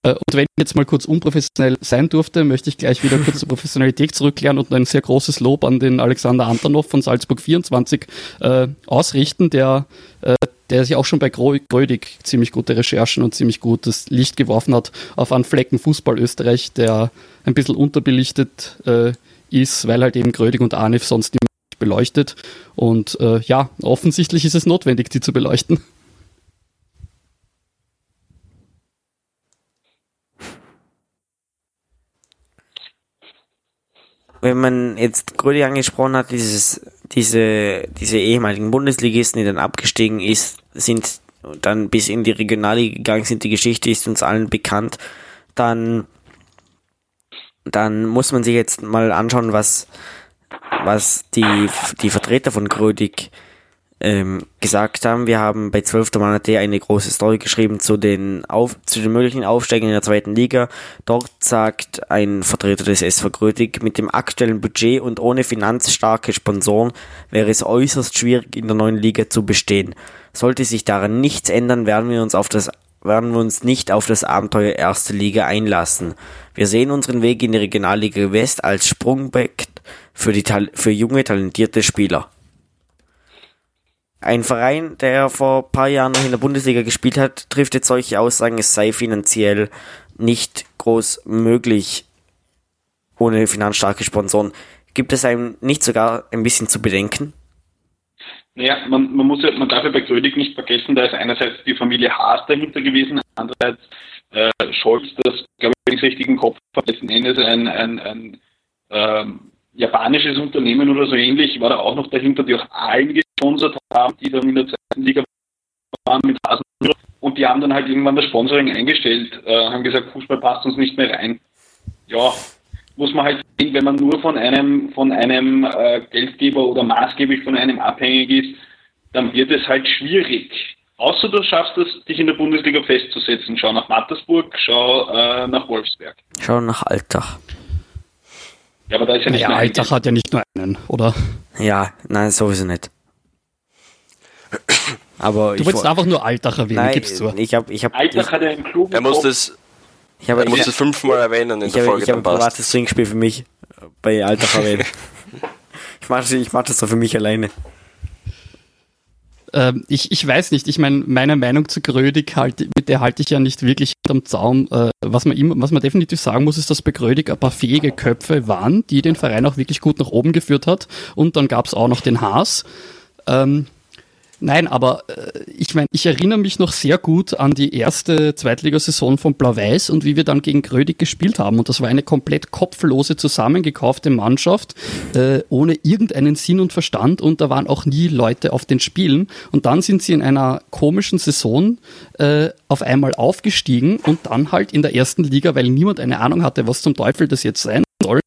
Äh, und wenn ich jetzt mal kurz unprofessionell sein durfte, möchte ich gleich wieder kurz zur Professionalität zurückkehren und ein sehr großes Lob an den Alexander Antonov von Salzburg 24 äh, ausrichten, der, äh, der sich auch schon bei Grödig ziemlich gute Recherchen und ziemlich gutes Licht geworfen hat auf einen Flecken Fußball Österreich, der ein bisschen unterbelichtet äh, ist, weil halt eben Grödig und Arnef sonst beleuchtet. Und äh, ja, offensichtlich ist es notwendig, die zu beleuchten. wenn man jetzt Grödig angesprochen hat, dieses, diese, diese ehemaligen Bundesligisten, die dann abgestiegen ist, sind dann bis in die Regionalliga gegangen sind, die Geschichte ist uns allen bekannt, dann, dann muss man sich jetzt mal anschauen, was, was die, die Vertreter von Grödig ähm, gesagt haben. Wir haben bei 12. Mann.at eine große Story geschrieben zu den, Auf, zu den möglichen Aufsteigern in der zweiten Liga. Dort sagt ein Vertreter des SV Grödig, mit dem aktuellen Budget und ohne finanzstarke Sponsoren wäre es äußerst schwierig in der neuen Liga zu bestehen. Sollte sich daran nichts ändern, werden wir uns auf das werden wir uns nicht auf das Abenteuer erste Liga einlassen. Wir sehen unseren Weg in die Regionalliga West als Sprungbrett für, die, für junge, talentierte Spieler. Ein Verein, der vor ein paar Jahren noch in der Bundesliga gespielt hat, trifft jetzt solche Aussagen, es sei finanziell nicht groß möglich ohne finanzstarke Sponsoren. Gibt es einem nicht sogar ein bisschen zu bedenken? Naja, man, man muss ja, man darf ja bei Grödig nicht vergessen, da ist einerseits die Familie Haas dahinter gewesen, andererseits äh, Scholz, das, glaube ich, wenn ich richtig im Kopf habe, letzten Endes ein, ein, ein ähm, japanisches Unternehmen oder so ähnlich, war da auch noch dahinter, die auch allen gesponsert haben, die dann in der zweiten Liga waren mit Hasen. Und die haben dann halt irgendwann das Sponsoring eingestellt, äh, haben gesagt, Fußball passt uns nicht mehr rein. Ja, muss man halt wenn man nur von einem, von einem äh, Geldgeber oder maßgeblich von einem abhängig ist, dann wird es halt schwierig. Außer du schaffst es, dich in der Bundesliga festzusetzen. Schau nach Mattersburg, schau äh, nach Wolfsberg. Schau nach Altach. Ja, aber da ist ja nicht ja, nur Altach hat ja nicht nur einen, oder? Ja, nein, sowieso nicht. Aber du willst einfach nur Altach erwähnen, nein, gibst du. Ich hab, ich hab, Altach ich, hat einen klugen Er muss das ich habe, er muss es fünfmal erwähnen in ich der habe, Folge. Ich habe ein privates Trinkspiel für mich bei Alter erwähnt. ich mache das, ich mach das so für mich alleine. Ähm, ich, ich weiß nicht, ich meine, meine Meinung zu Grödig, halt, mit der halte ich ja nicht wirklich am Zaum. Äh, was, man immer, was man definitiv sagen muss, ist, dass bei Grödig ein paar fähige Köpfe waren, die den Verein auch wirklich gut nach oben geführt hat. Und dann gab es auch noch den Haas. Ähm, Nein, aber äh, ich meine, ich erinnere mich noch sehr gut an die erste Zweitligasaison von Blau-Weiß und wie wir dann gegen Grödig gespielt haben. Und das war eine komplett kopflose, zusammengekaufte Mannschaft, äh, ohne irgendeinen Sinn und Verstand. Und da waren auch nie Leute auf den Spielen. Und dann sind sie in einer komischen Saison äh, auf einmal aufgestiegen und dann halt in der ersten Liga, weil niemand eine Ahnung hatte, was zum Teufel das jetzt sein soll,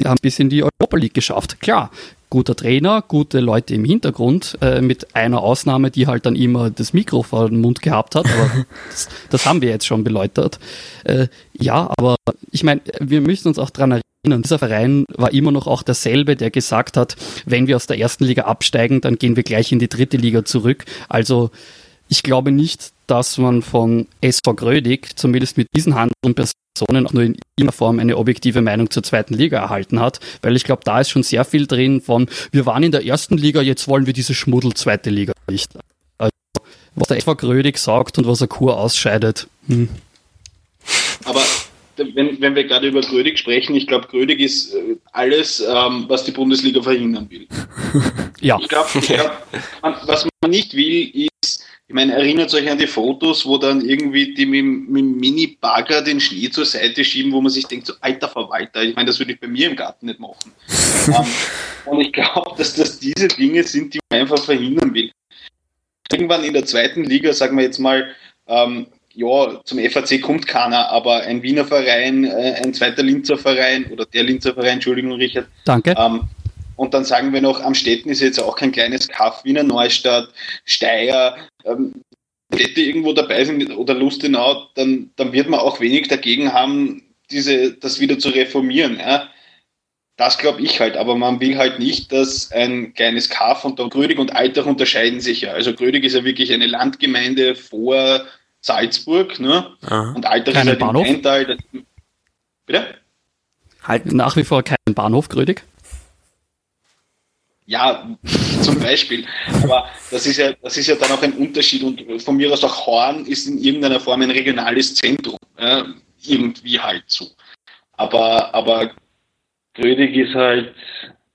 sie haben bis in die Europa League geschafft. Klar, guter Trainer, gute Leute im Hintergrund, äh, mit einer Ausnahme, die halt dann immer das Mikro vor dem Mund gehabt hat, aber das, das, haben wir jetzt schon beläutert. Äh, ja, aber ich meine, wir müssen uns auch daran erinnern, dieser Verein war immer noch auch derselbe, der gesagt hat, wenn wir aus der ersten Liga absteigen, dann gehen wir gleich in die dritte Liga zurück. Also ich glaube nicht, dass man von SV Grödig, zumindest mit diesen handelnden Personen, auch nur in irgendeiner Form eine objektive Meinung zur zweiten Liga erhalten hat, weil ich glaube, da ist schon sehr viel drin von, wir waren in der ersten Liga, jetzt wollen wir diese Schmuddel zweite Liga nicht. Also, was der SV Grödig sagt und was er Kur ausscheidet. Hm. Aber wenn, wenn wir gerade über Grödig sprechen, ich glaube, Grödig ist äh, alles, ähm, was die Bundesliga verhindern will. ja. Ich glaube, glaub, was man nicht will, ist ich meine, erinnert euch an die Fotos, wo dann irgendwie die mit, mit Mini-Bagger den Schnee zur Seite schieben, wo man sich denkt, so alter Verwalter, ich meine, das würde ich bei mir im Garten nicht machen. um, ähm, und ich glaube, dass das diese Dinge sind, die man einfach verhindern will. Irgendwann in der zweiten Liga, sagen wir jetzt mal, ähm, ja, zum FAC kommt keiner, aber ein Wiener Verein, äh, ein zweiter Linzer Verein oder der Linzer Verein, Entschuldigung, Richard. Danke. Ähm, und dann sagen wir noch, am Städten ist jetzt auch kein kleines Kaff, Wiener Neustadt, Steyr, ähm, Städte irgendwo dabei sind oder Lustenau, dann, dann wird man auch wenig dagegen haben, diese, das wieder zu reformieren. Ja. Das glaube ich halt, aber man will halt nicht, dass ein kleines Kaff und Grödig und Altach unterscheiden sich ja. Also Grödig ist ja wirklich eine Landgemeinde vor Salzburg, ne? Und Altach Keinen ist halt Bahnhof? im Rheintal. Bitte? Halt nach wie vor kein Bahnhof, Grödig? Ja, zum Beispiel. Aber das ist ja, das ist ja dann auch ein Unterschied und von mir aus auch Horn ist in irgendeiner Form ein regionales Zentrum. Ja, irgendwie halt so. Aber, aber Grödig ist halt,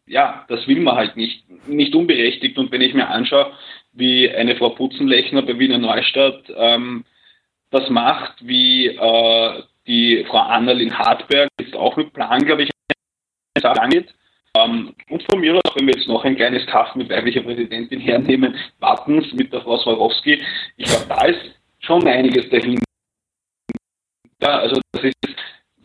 ja, das will man halt nicht, nicht unberechtigt. Und wenn ich mir anschaue, wie eine Frau Putzenlechner bei Wiener Neustadt ähm, das macht, wie äh, die Frau Annalyn Hartberg ist auch mit Plan, glaube ich, angeht. Ähm, und von mir aus, wenn wir jetzt noch ein kleines Cast mit weiblicher Präsidentin hernehmen, Wattens mit der Frau Swarovski, ich glaube, da ist schon einiges dahin. Ja, also das ist,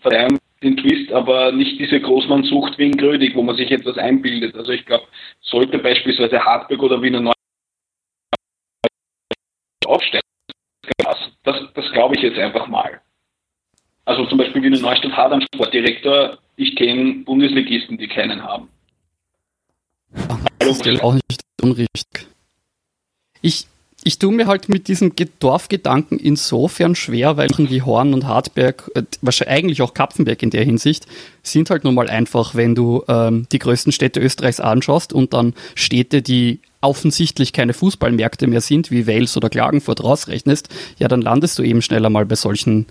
Verzeihung den Twist, aber nicht diese Großmann-Sucht wie in Grödig, wo man sich etwas einbildet. Also ich glaube, sollte beispielsweise Hartberg oder Wiener Neu aufsteigen, das, das glaube ich jetzt einfach mal. Also zum Beispiel Wiener Neustadt hat einen Sportdirektor, ich kenne Bundesligisten, die keinen haben. Das ist auch nicht unrichtig. Ich, ich tue mir halt mit diesem Dorfgedanken insofern schwer, weil wie Horn und Hartberg, äh, wahrscheinlich eigentlich auch Kapfenberg in der Hinsicht, sind halt nun mal einfach, wenn du ähm, die größten Städte Österreichs anschaust und dann Städte, die offensichtlich keine Fußballmärkte mehr sind, wie Wales oder Klagenfurt rausrechnest, ja, dann landest du eben schneller mal bei solchen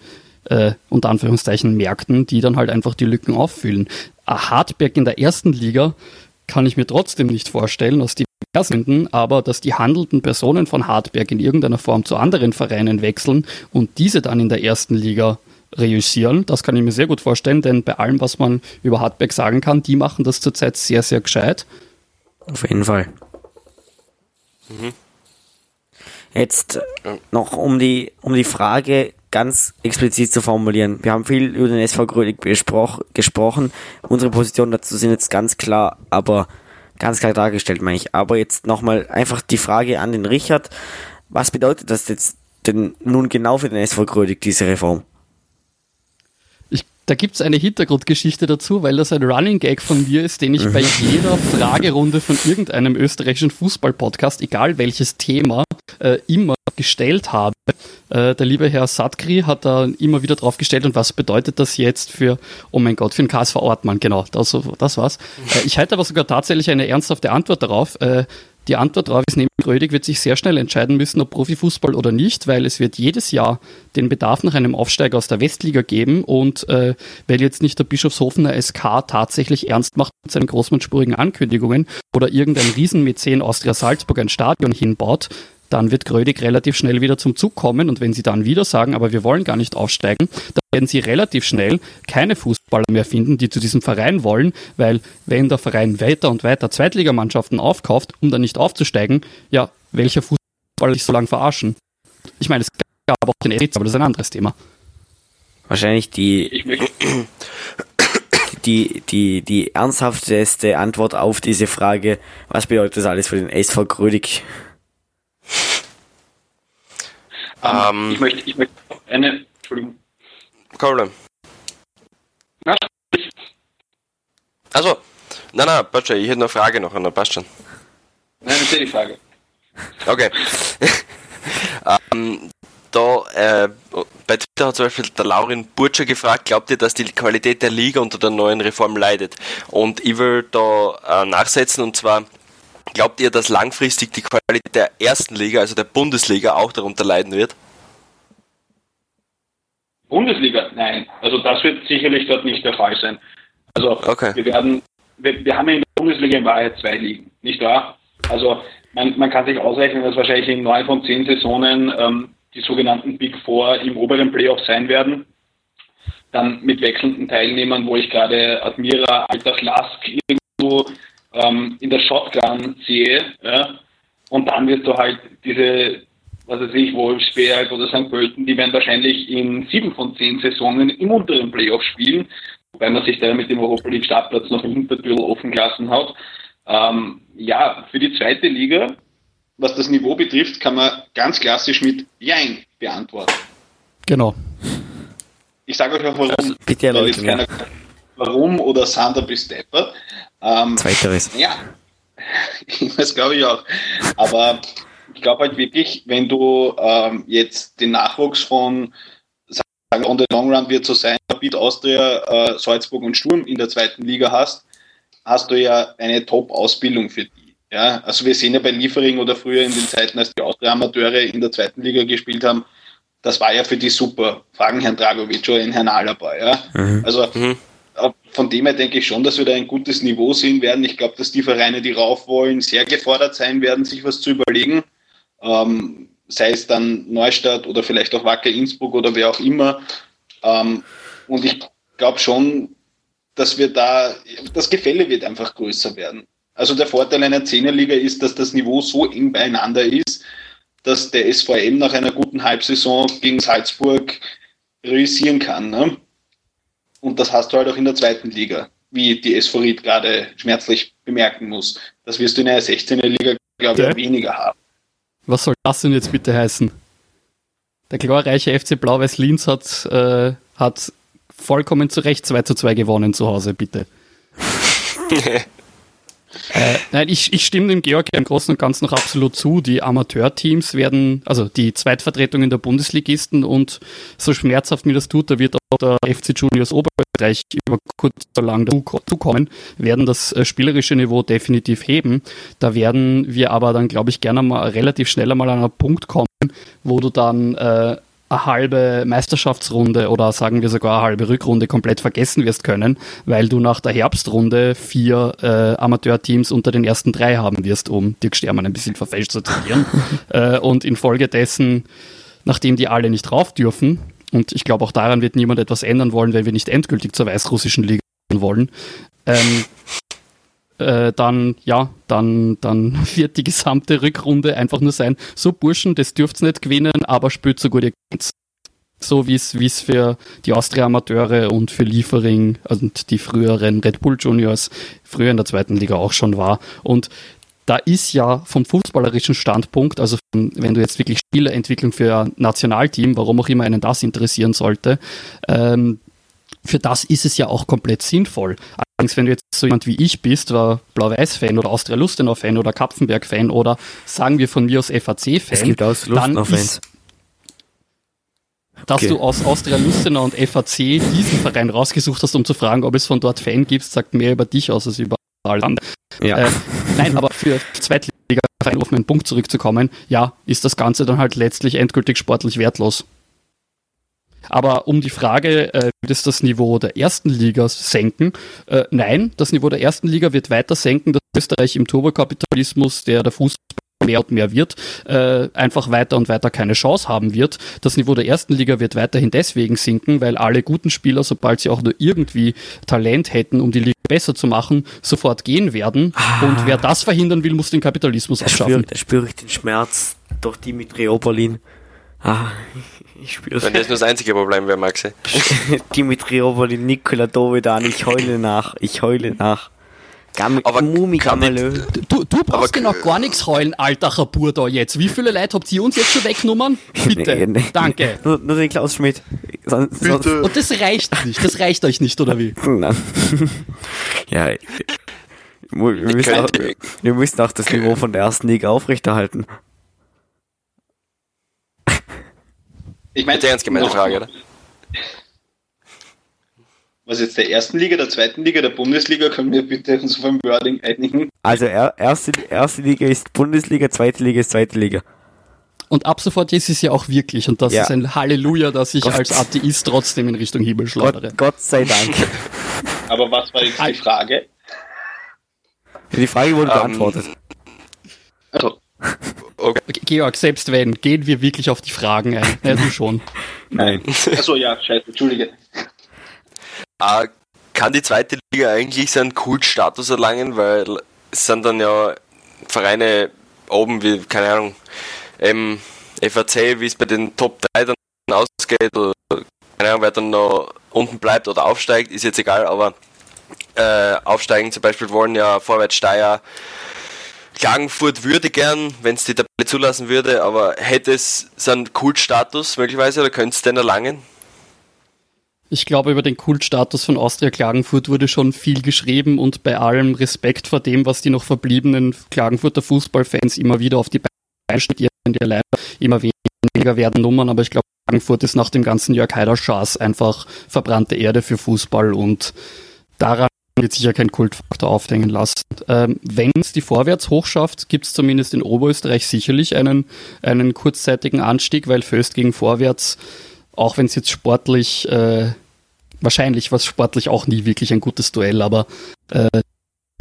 äh, unter Anführungszeichen Märkten, die dann halt einfach die Lücken auffüllen. Ein Hartberg in der ersten Liga kann ich mir trotzdem nicht vorstellen, aus diversen Gründen, aber dass die handelnden Personen von Hartberg in irgendeiner Form zu anderen Vereinen wechseln und diese dann in der ersten Liga reüssieren, das kann ich mir sehr gut vorstellen, denn bei allem, was man über Hartberg sagen kann, die machen das zurzeit sehr, sehr gescheit. Auf jeden Fall. Mhm. Jetzt noch um die, um die Frage ganz explizit zu formulieren. Wir haben viel über den SV Grödig gesprochen. Unsere Positionen dazu sind jetzt ganz klar, aber ganz klar dargestellt, meine ich. Aber jetzt nochmal einfach die Frage an den Richard. Was bedeutet das jetzt denn nun genau für den SV Grödig, diese Reform? Da gibt es eine Hintergrundgeschichte dazu, weil das ein Running Gag von mir ist, den ich bei jeder Fragerunde von irgendeinem österreichischen Fußball-Podcast, egal welches Thema, äh, immer gestellt habe. Äh, der liebe Herr Satkri hat da immer wieder drauf gestellt, und was bedeutet das jetzt für, oh mein Gott, für den KSV Ortmann, genau, das, das war's. Äh, ich halte aber sogar tatsächlich eine ernsthafte Antwort darauf. Die Antwort darauf ist nämlich, Rödig wird sich sehr schnell entscheiden müssen, ob Profifußball oder nicht, weil es wird jedes Jahr den Bedarf nach einem Aufsteiger aus der Westliga geben und äh, weil jetzt nicht der Bischofshofener SK tatsächlich ernst macht mit seinen großmannspurigen Ankündigungen oder irgendein Riesenmäzen Austria Salzburg ein Stadion hinbaut, dann wird Grödig relativ schnell wieder zum Zug kommen und wenn sie dann wieder sagen, aber wir wollen gar nicht aufsteigen, dann werden sie relativ schnell keine Fußballer mehr finden, die zu diesem Verein wollen, weil wenn der Verein weiter und weiter Zweitligamannschaften aufkauft, um dann nicht aufzusteigen, ja, welcher Fußballer sich so lange verarschen? Ich meine, es gab auch den Edits, aber das ist ein anderes Thema. Wahrscheinlich die, die, die, die ernsthafteste Antwort auf diese Frage, was bedeutet das alles für den SV Grödig? Ähm, ähm, ich, möchte, ich möchte eine. Entschuldigung. Problem. Na, also, nein, nein, passt schon. Ich hätte noch eine Frage noch, noch passt schon. Nein, ich sehe die Frage. Okay. ähm, da, äh, bei Twitter hat zum Beispiel der Laurin Burtscher gefragt, glaubt ihr, dass die Qualität der Liga unter der neuen Reform leidet? Und ich will da äh, nachsetzen und zwar, Glaubt ihr, dass langfristig die Qualität der ersten Liga, also der Bundesliga, auch darunter leiden wird? Bundesliga? Nein. Also das wird sicherlich dort nicht der Fall sein. Also okay. wir werden, wir, wir, haben in der Bundesliga in Wahrheit zwei Ligen, nicht wahr? Also man, man kann sich ausrechnen, dass wahrscheinlich in neun von zehn Saisonen ähm, die sogenannten Big Four im oberen Playoff sein werden. Dann mit wechselnden Teilnehmern, wo ich gerade Admira, Alters Lask irgendwo ähm, in der Shotgun sehe, ja, und dann wirst du halt diese, was weiß ich, Wolfsberg oder St. Pölten, die werden wahrscheinlich in sieben von zehn Saisonen im unteren Playoff spielen, wobei man sich da mit dem Europa League Startplatz noch im Hintertür offen gelassen hat. Ähm, ja, für die zweite Liga, was das Niveau betrifft, kann man ganz klassisch mit Jein beantworten. Genau. Ich sage euch auch warum. Bitte erläutern. Warum oder Sander bis Stepper. Ähm, Zweiteres. Ja, das glaube ich auch. Aber ich glaube halt wirklich, wenn du ähm, jetzt den Nachwuchs von, sagen on the long run wird so sein, Rapid Austria, äh, Salzburg und Sturm in der zweiten Liga hast, hast du ja eine Top-Ausbildung für die. Ja, also wir sehen ja bei Liefering oder früher in den Zeiten, als die Austria-Amateure in der zweiten Liga gespielt haben, das war ja für die super. Fragen Herrn Dragovic oder Herrn Alaba. Ja? Mhm. Also mhm von dem her denke ich schon, dass wir da ein gutes Niveau sehen werden. Ich glaube, dass die Vereine, die rauf wollen, sehr gefordert sein werden, sich was zu überlegen. Ähm, sei es dann Neustadt oder vielleicht auch Wacker Innsbruck oder wer auch immer. Ähm, und ich glaube schon, dass wir da, das Gefälle wird einfach größer werden. Also der Vorteil einer Zehnerliga ist, dass das Niveau so eng beieinander ist, dass der SVM nach einer guten Halbsaison gegen Salzburg realisieren kann. Ne? Und das hast du halt auch in der zweiten Liga, wie die Ried gerade schmerzlich bemerken muss. Das wirst du in einer 16er Liga, glaube ich, weniger haben. Was soll das denn jetzt bitte heißen? Der glorreiche FC Blau-Weiß Linz hat, äh, hat vollkommen zu Recht 2 zu 2 gewonnen zu Hause, bitte. Äh, nein, ich, ich stimme dem Georg im Großen und Ganzen noch absolut zu. Die Amateurteams werden, also die Zweitvertretungen der Bundesligisten und so schmerzhaft mir das tut, da wird auch der FC Juniors Oberösterreich über kurz oder lang dazukommen, werden das äh, spielerische Niveau definitiv heben. Da werden wir aber dann, glaube ich, gerne mal relativ schnell einmal an einen Punkt kommen, wo du dann äh, eine halbe Meisterschaftsrunde oder sagen wir sogar eine halbe Rückrunde komplett vergessen wirst können, weil du nach der Herbstrunde vier äh, Amateurteams unter den ersten drei haben wirst, um Dirk Stermann ein bisschen verfälscht zu zitieren. äh, und infolgedessen, nachdem die alle nicht drauf dürfen, und ich glaube auch daran wird niemand etwas ändern wollen, wenn wir nicht endgültig zur weißrussischen Liga wollen, ähm, äh, dann, ja, dann, dann wird die gesamte Rückrunde einfach nur sein, so Burschen, das dürft's nicht gewinnen, aber spielt so gut ihr könnt's. So wie es für die Austria-Amateure und für Liefering und die früheren Red Bull Juniors früher in der zweiten Liga auch schon war. Und da ist ja vom fußballerischen Standpunkt, also wenn du jetzt wirklich Spielerentwicklung für ein Nationalteam, warum auch immer einen das interessieren sollte, ähm, für das ist es ja auch komplett sinnvoll. Allerdings, wenn du jetzt so jemand wie ich bist, war Blau-Weiß-Fan oder Austria-Lustenau-Fan oder Kapfenberg-Fan oder sagen wir von mir aus FAC-Fan, es gibt aus Lustenau-Fans. Dass okay. du aus Austria Lustenau und FAC diesen Verein rausgesucht hast, um zu fragen, ob es von dort Fan gibt, sagt mehr über dich aus als über alle anderen. Ja. Äh, nein, aber für Zweitliga-Verein, um auf meinen Punkt zurückzukommen, ja, ist das Ganze dann halt letztlich endgültig sportlich wertlos. Aber um die Frage, äh, wird es das Niveau der ersten Liga senken? Äh, nein, das Niveau der ersten Liga wird weiter senken, dass Österreich im Turbokapitalismus, der der Fußball mehr und mehr wird, äh, einfach weiter und weiter keine Chance haben wird. Das Niveau der ersten Liga wird weiterhin deswegen sinken, weil alle guten Spieler, sobald sie auch nur irgendwie Talent hätten, um die Liga besser zu machen, sofort gehen werden. Ah. Und wer das verhindern will, muss den Kapitalismus abschaffen. Da spüre ich den Schmerz durch Dimitri Oberlin. Ah, ich spüre Wenn das nur das einzige Problem wäre, Maxi. Dimitri Oberlin, Nikola Dovedan, ich heule nach, ich heule nach. Gam aber Mumi Gamalö. Du, du brauchst genau gar nichts heulen, alter Chabur da jetzt. Wie viele Leute habt ihr uns jetzt schon weggenommen? Bitte. Nee, nee, Danke. Nur, nur den Klaus Schmidt. Sonst, Bitte. Und das reicht nicht. Das reicht euch nicht, oder wie? Nein. ja. Wir müssen, auch, wir müssen auch das Niveau von der ersten Liga aufrechterhalten. Ich meine, ernst gemeinte Frage, oder? Was jetzt der ersten Liga, der zweiten Liga, der Bundesliga, können wir bitte uns vom Wording einigen? Also er, erste, erste Liga ist Bundesliga, zweite Liga ist zweite Liga. Und ab sofort ist es ja auch wirklich. Und das ja. ist ein Halleluja, dass ich Gott. als Atheist trotzdem in Richtung Himmel schleudere. Gott, Gott sei Dank. Aber was war jetzt die Frage? Die Frage wurde um, ähm, beantwortet. Also, Okay. Georg, selbst wenn, gehen wir wirklich auf die Fragen ein. Ja, du schon. Nein. Achso, ja, scheiße, entschuldige. Uh, kann die zweite Liga eigentlich seinen Kultstatus erlangen, weil es sind dann ja Vereine oben wie, keine Ahnung, ähm, FAC, wie es bei den Top 3 dann ausgeht, oder keine Ahnung, wer dann noch unten bleibt oder aufsteigt, ist jetzt egal, aber äh, aufsteigen zum Beispiel wollen ja Vorwärtssteier, Klagenfurt würde gern, wenn es die Tabelle zulassen würde, aber hätte es so einen Kultstatus möglicherweise oder könnte es denn erlangen? Ich glaube, über den Kultstatus von Austria Klagenfurt wurde schon viel geschrieben und bei allem Respekt vor dem, was die noch verbliebenen Klagenfurter Fußballfans immer wieder auf die Beine studieren, die leider immer weniger werden Nummern, aber ich glaube, Klagenfurt ist nach dem ganzen Jörg Haider-Schaß einfach verbrannte Erde für Fußball und daran wird sicher kein Kultfaktor aufhängen lassen. Ähm, Wenn es die Vorwärts hochschafft, gibt es zumindest in Oberösterreich sicherlich einen, einen kurzzeitigen Anstieg, weil Föst gegen Vorwärts, auch wenn es jetzt sportlich, äh, wahrscheinlich war es sportlich auch nie wirklich ein gutes Duell, aber äh,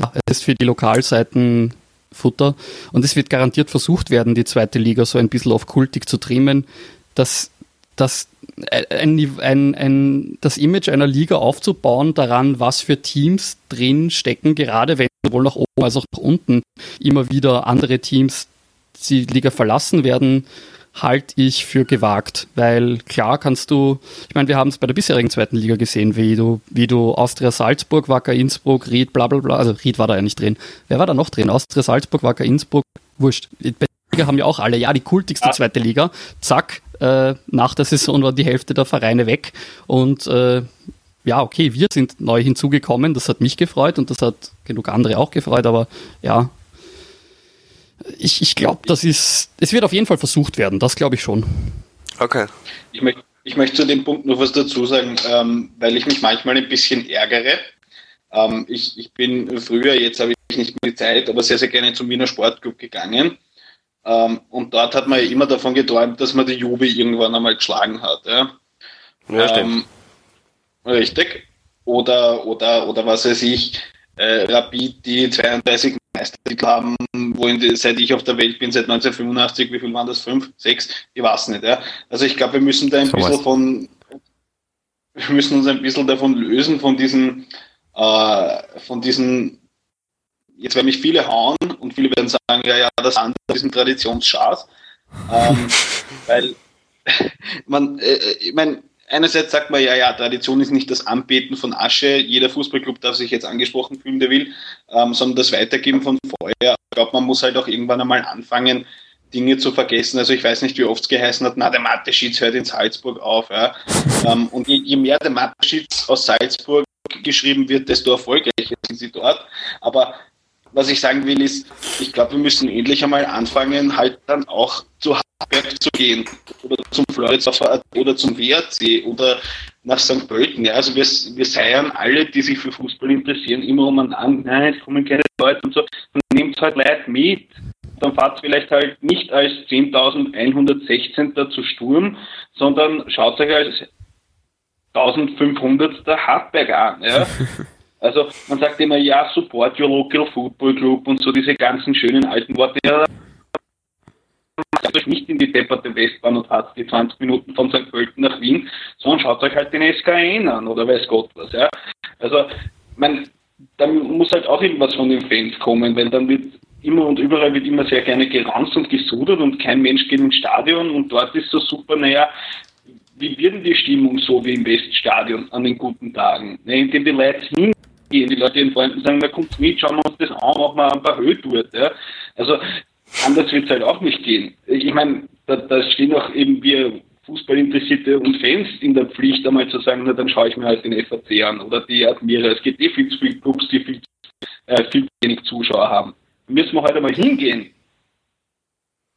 ja, es ist für die Lokalseiten Futter und es wird garantiert versucht werden, die zweite Liga so ein bisschen auf kultig zu trimmen, dass, dass ein, ein, ein, das Image einer Liga aufzubauen daran, was für Teams drin stecken, gerade wenn sowohl nach oben als auch nach unten immer wieder andere Teams die Liga verlassen werden, halte ich für gewagt, weil klar kannst du, ich meine, wir haben es bei der bisherigen zweiten Liga gesehen, wie du, wie du Austria Salzburg, Wacker Innsbruck, Ried, bla bla bla, also Ried war da ja nicht drin. Wer war da noch drin? Austria Salzburg, Wacker Innsbruck, wurscht. Bei haben ja auch alle, ja, die kultigste zweite Liga, zack, äh, nach der Saison war die Hälfte der Vereine weg und äh, ja, okay, wir sind neu hinzugekommen, das hat mich gefreut und das hat genug andere auch gefreut, aber ja, ich, ich glaube, das ist, es wird auf jeden Fall versucht werden, das glaube ich schon. Okay. Ich möchte, ich möchte zu dem Punkt noch was dazu sagen, ähm, weil ich mich manchmal ein bisschen ärgere. Ähm, ich, ich bin früher, jetzt habe ich nicht mehr die Zeit, aber sehr, sehr gerne zum Wiener Sportclub gegangen. Ähm, und dort hat man ja immer davon geträumt, dass man die Juve irgendwann einmal geschlagen hat. Ja, ja stimmt. Ähm, richtig. Oder, oder, oder was weiß ich, äh, Rapid, die 32 Meistertitel haben, wo die, seit ich auf der Welt bin, seit 1985, wie viel waren das? Fünf, sechs? Ich weiß nicht. Ja. Also ich glaube, wir müssen da ein so bisschen was. von, wir müssen uns ein bisschen davon lösen, von diesen, äh, von diesen jetzt werden mich viele hauen und viele werden sagen, ja, ja, das andere ist ein Traditionsschatz. ähm, weil man, äh, ich meine, einerseits sagt man, ja, ja, Tradition ist nicht das Anbeten von Asche, jeder Fußballclub darf sich jetzt angesprochen fühlen, der will, ähm, sondern das Weitergeben von Feuer. Ich glaube, man muss halt auch irgendwann einmal anfangen, Dinge zu vergessen. Also ich weiß nicht, wie oft es geheißen hat, na, der Mathe-Schieds hört in Salzburg auf. Ja. ähm, und je, je, mehr der Mathe-Schieds aus Salzburg geschrieben wird, desto erfolgreicher sind sie dort. Aber was ich sagen will, ist, ich glaube, wir müssen endlich einmal anfangen, halt dann auch zu Hartberg zu gehen oder zum Floridsdorfer oder zum WRC oder nach St. Pölten. Ja, also wir, wir seiern alle, die sich für Fußball interessieren, immer um einen an, nein, es kommen keine Leute und so. Dann nehmt halt Leute mit. Dann fahrt vielleicht halt nicht als 10.116. zu Sturm, sondern schaut euch als 1500. Hartberg an. Ja. Also man sagt immer, ja, support your local football club und so diese ganzen schönen alten Worte. Ja, schaut euch nicht in die depperte Westbahn und hat die 20 Minuten von St. Pölten nach Wien, sondern schaut euch halt den SKN an oder weiß Gott was. Ja. Also man, dann muss halt auch irgendwas von den Fans kommen, weil dann wird immer und überall wird immer sehr gerne geranzt und gesudert und kein Mensch geht ins Stadion und dort ist so super, naja, wie wird denn die Stimmung so wie im Weststadion an den guten Tagen? Ne, indem die Leute hingehen, die Leute ihren Freunden sagen, na kommt mit, schauen wir uns das an, machen wir ein paar Höhltours. Ja. Also anders wird es halt auch nicht gehen. Ich meine, da, da stehen auch eben wir Fußballinteressierte und Fans in der Pflicht, einmal zu sagen, na dann schaue ich mir halt den FAC an oder die Admira. Es gibt eh viel zu viele Clubs, die viel, äh, viel zu wenig Zuschauer haben. Da müssen wir heute halt mal hingehen.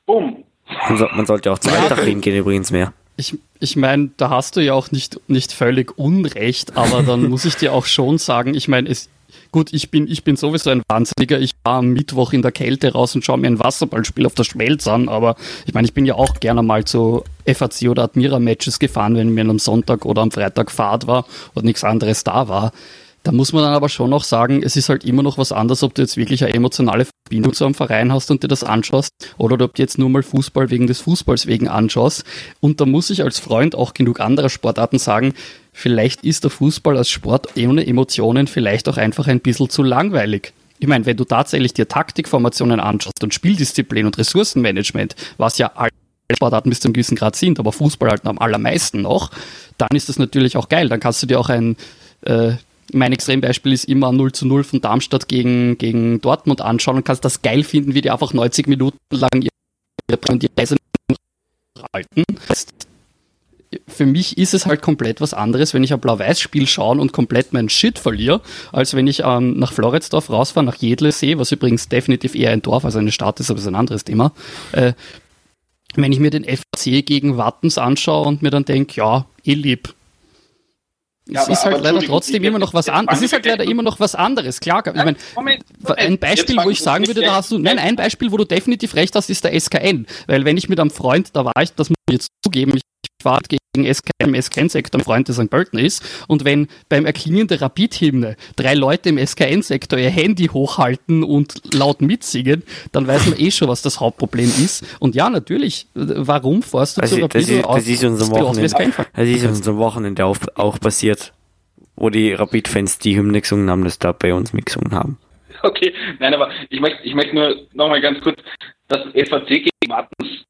Bumm. Man, sollte auch zu ja, hingehen übrigens mehr. Ich, ich meine, da hast du ja auch nicht, nicht völlig Unrecht, aber dann muss ich dir auch schon sagen, ich meine, es, gut, ich bin, ich bin sowieso ein Wahnsinniger. Ich war am Mittwoch in der Kälte raus und schaue mir ein Wasserballspiel auf der Schmelz an, aber ich meine, ich bin ja auch gerne mal zu FAC oder Admira-Matches gefahren, wenn mir am Sonntag oder am Freitag Fahrt war und nichts anderes da war. Da muss man dann aber schon noch sagen, es ist halt immer noch was anderes, ob du jetzt wirklich eine emotionale Verbindung zu einem Verein hast und dir das anschaust oder ob du jetzt nur mal Fußball wegen des Fußballs wegen anschaust. Und da muss ich als Freund auch genug anderer Sportarten sagen, vielleicht ist der Fußball als Sport ohne Emotionen vielleicht auch einfach ein bisschen zu langweilig. Ich meine, wenn du tatsächlich dir Taktikformationen anschaust und Spieldisziplin und Ressourcenmanagement, was ja alle Sportarten bis zu einem gewissen Grad sind, aber Fußball halt am allermeisten noch, dann ist das natürlich auch geil. Dann kannst du dir auch ein äh, mein Extrembeispiel ist immer 0 zu 0 von Darmstadt gegen, gegen Dortmund anschauen und kannst das geil finden, wie die einfach 90 Minuten lang ihre, die Reise halten. Für mich ist es halt komplett was anderes, wenn ich ein Blau-Weiß-Spiel schaue und komplett meinen Shit verliere, als wenn ich ähm, nach Floridsdorf rausfahre, nach Jedlesee, was übrigens definitiv eher ein Dorf als eine Stadt ist, aber ist ein anderes Thema. Äh, wenn ich mir den FC gegen Wattens anschaue und mir dann denke, ja, eh lieb, ja, es ist halt leider trotzdem immer noch was anderes. Es ist halt leider immer noch was anderes, klar. Ich meine, ein Beispiel, wo ich sagen würde, da hast du, nein, ein Beispiel, wo du definitiv recht hast, ist der SKN. Weil wenn ich mit einem Freund, da war ich, das muss ich jetzt zugeben, ich war gegen SK im SKN-Sektor ein Freund der St. Pölten ist und wenn beim Erklingen der Rapid-Hymne drei Leute im SKN-Sektor ihr Handy hochhalten und laut mitsingen, dann weiß man eh schon, was das Hauptproblem ist. Und ja, natürlich, warum fährst du Das, zu ist- Rapid das, ist, das ist Wochenende, das ist uns am Wochenende auch, auch passiert, wo die Rapid-Fans die Hymne gesungen haben, das da bei uns mitgesungen haben. Okay, nein, aber ich möchte, ich möchte nur nochmal ganz kurz, dass FAC gegen nichts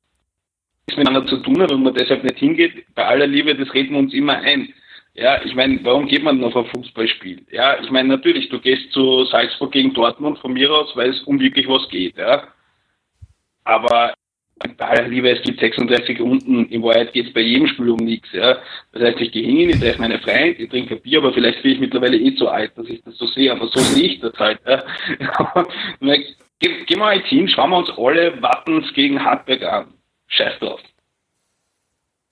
miteinander zu tun hat und man deshalb nicht hingeht. Bei aller Liebe, das reden wir uns immer ein. Ja, ich meine, warum geht man denn auf ein Fußballspiel? Ja, ich meine, natürlich, du gehst zu Salzburg gegen Dortmund von mir aus, weil es um wirklich was geht, ja. Aber bei aller Liebe, es gibt 36 Runden, in Wahrheit geht es bei jedem Spiel um nichts, ja. Das heißt, ich gehe hin, ich treffe meine Freunde, ich trinke ein Bier, aber vielleicht bin ich mittlerweile eh zu alt, dass ich das so sehe, aber so sehe ich das halt, ja. Ge- Gehen wir jetzt hin, schauen wir uns alle Wattens gegen Hartberg an. Scheiß drauf.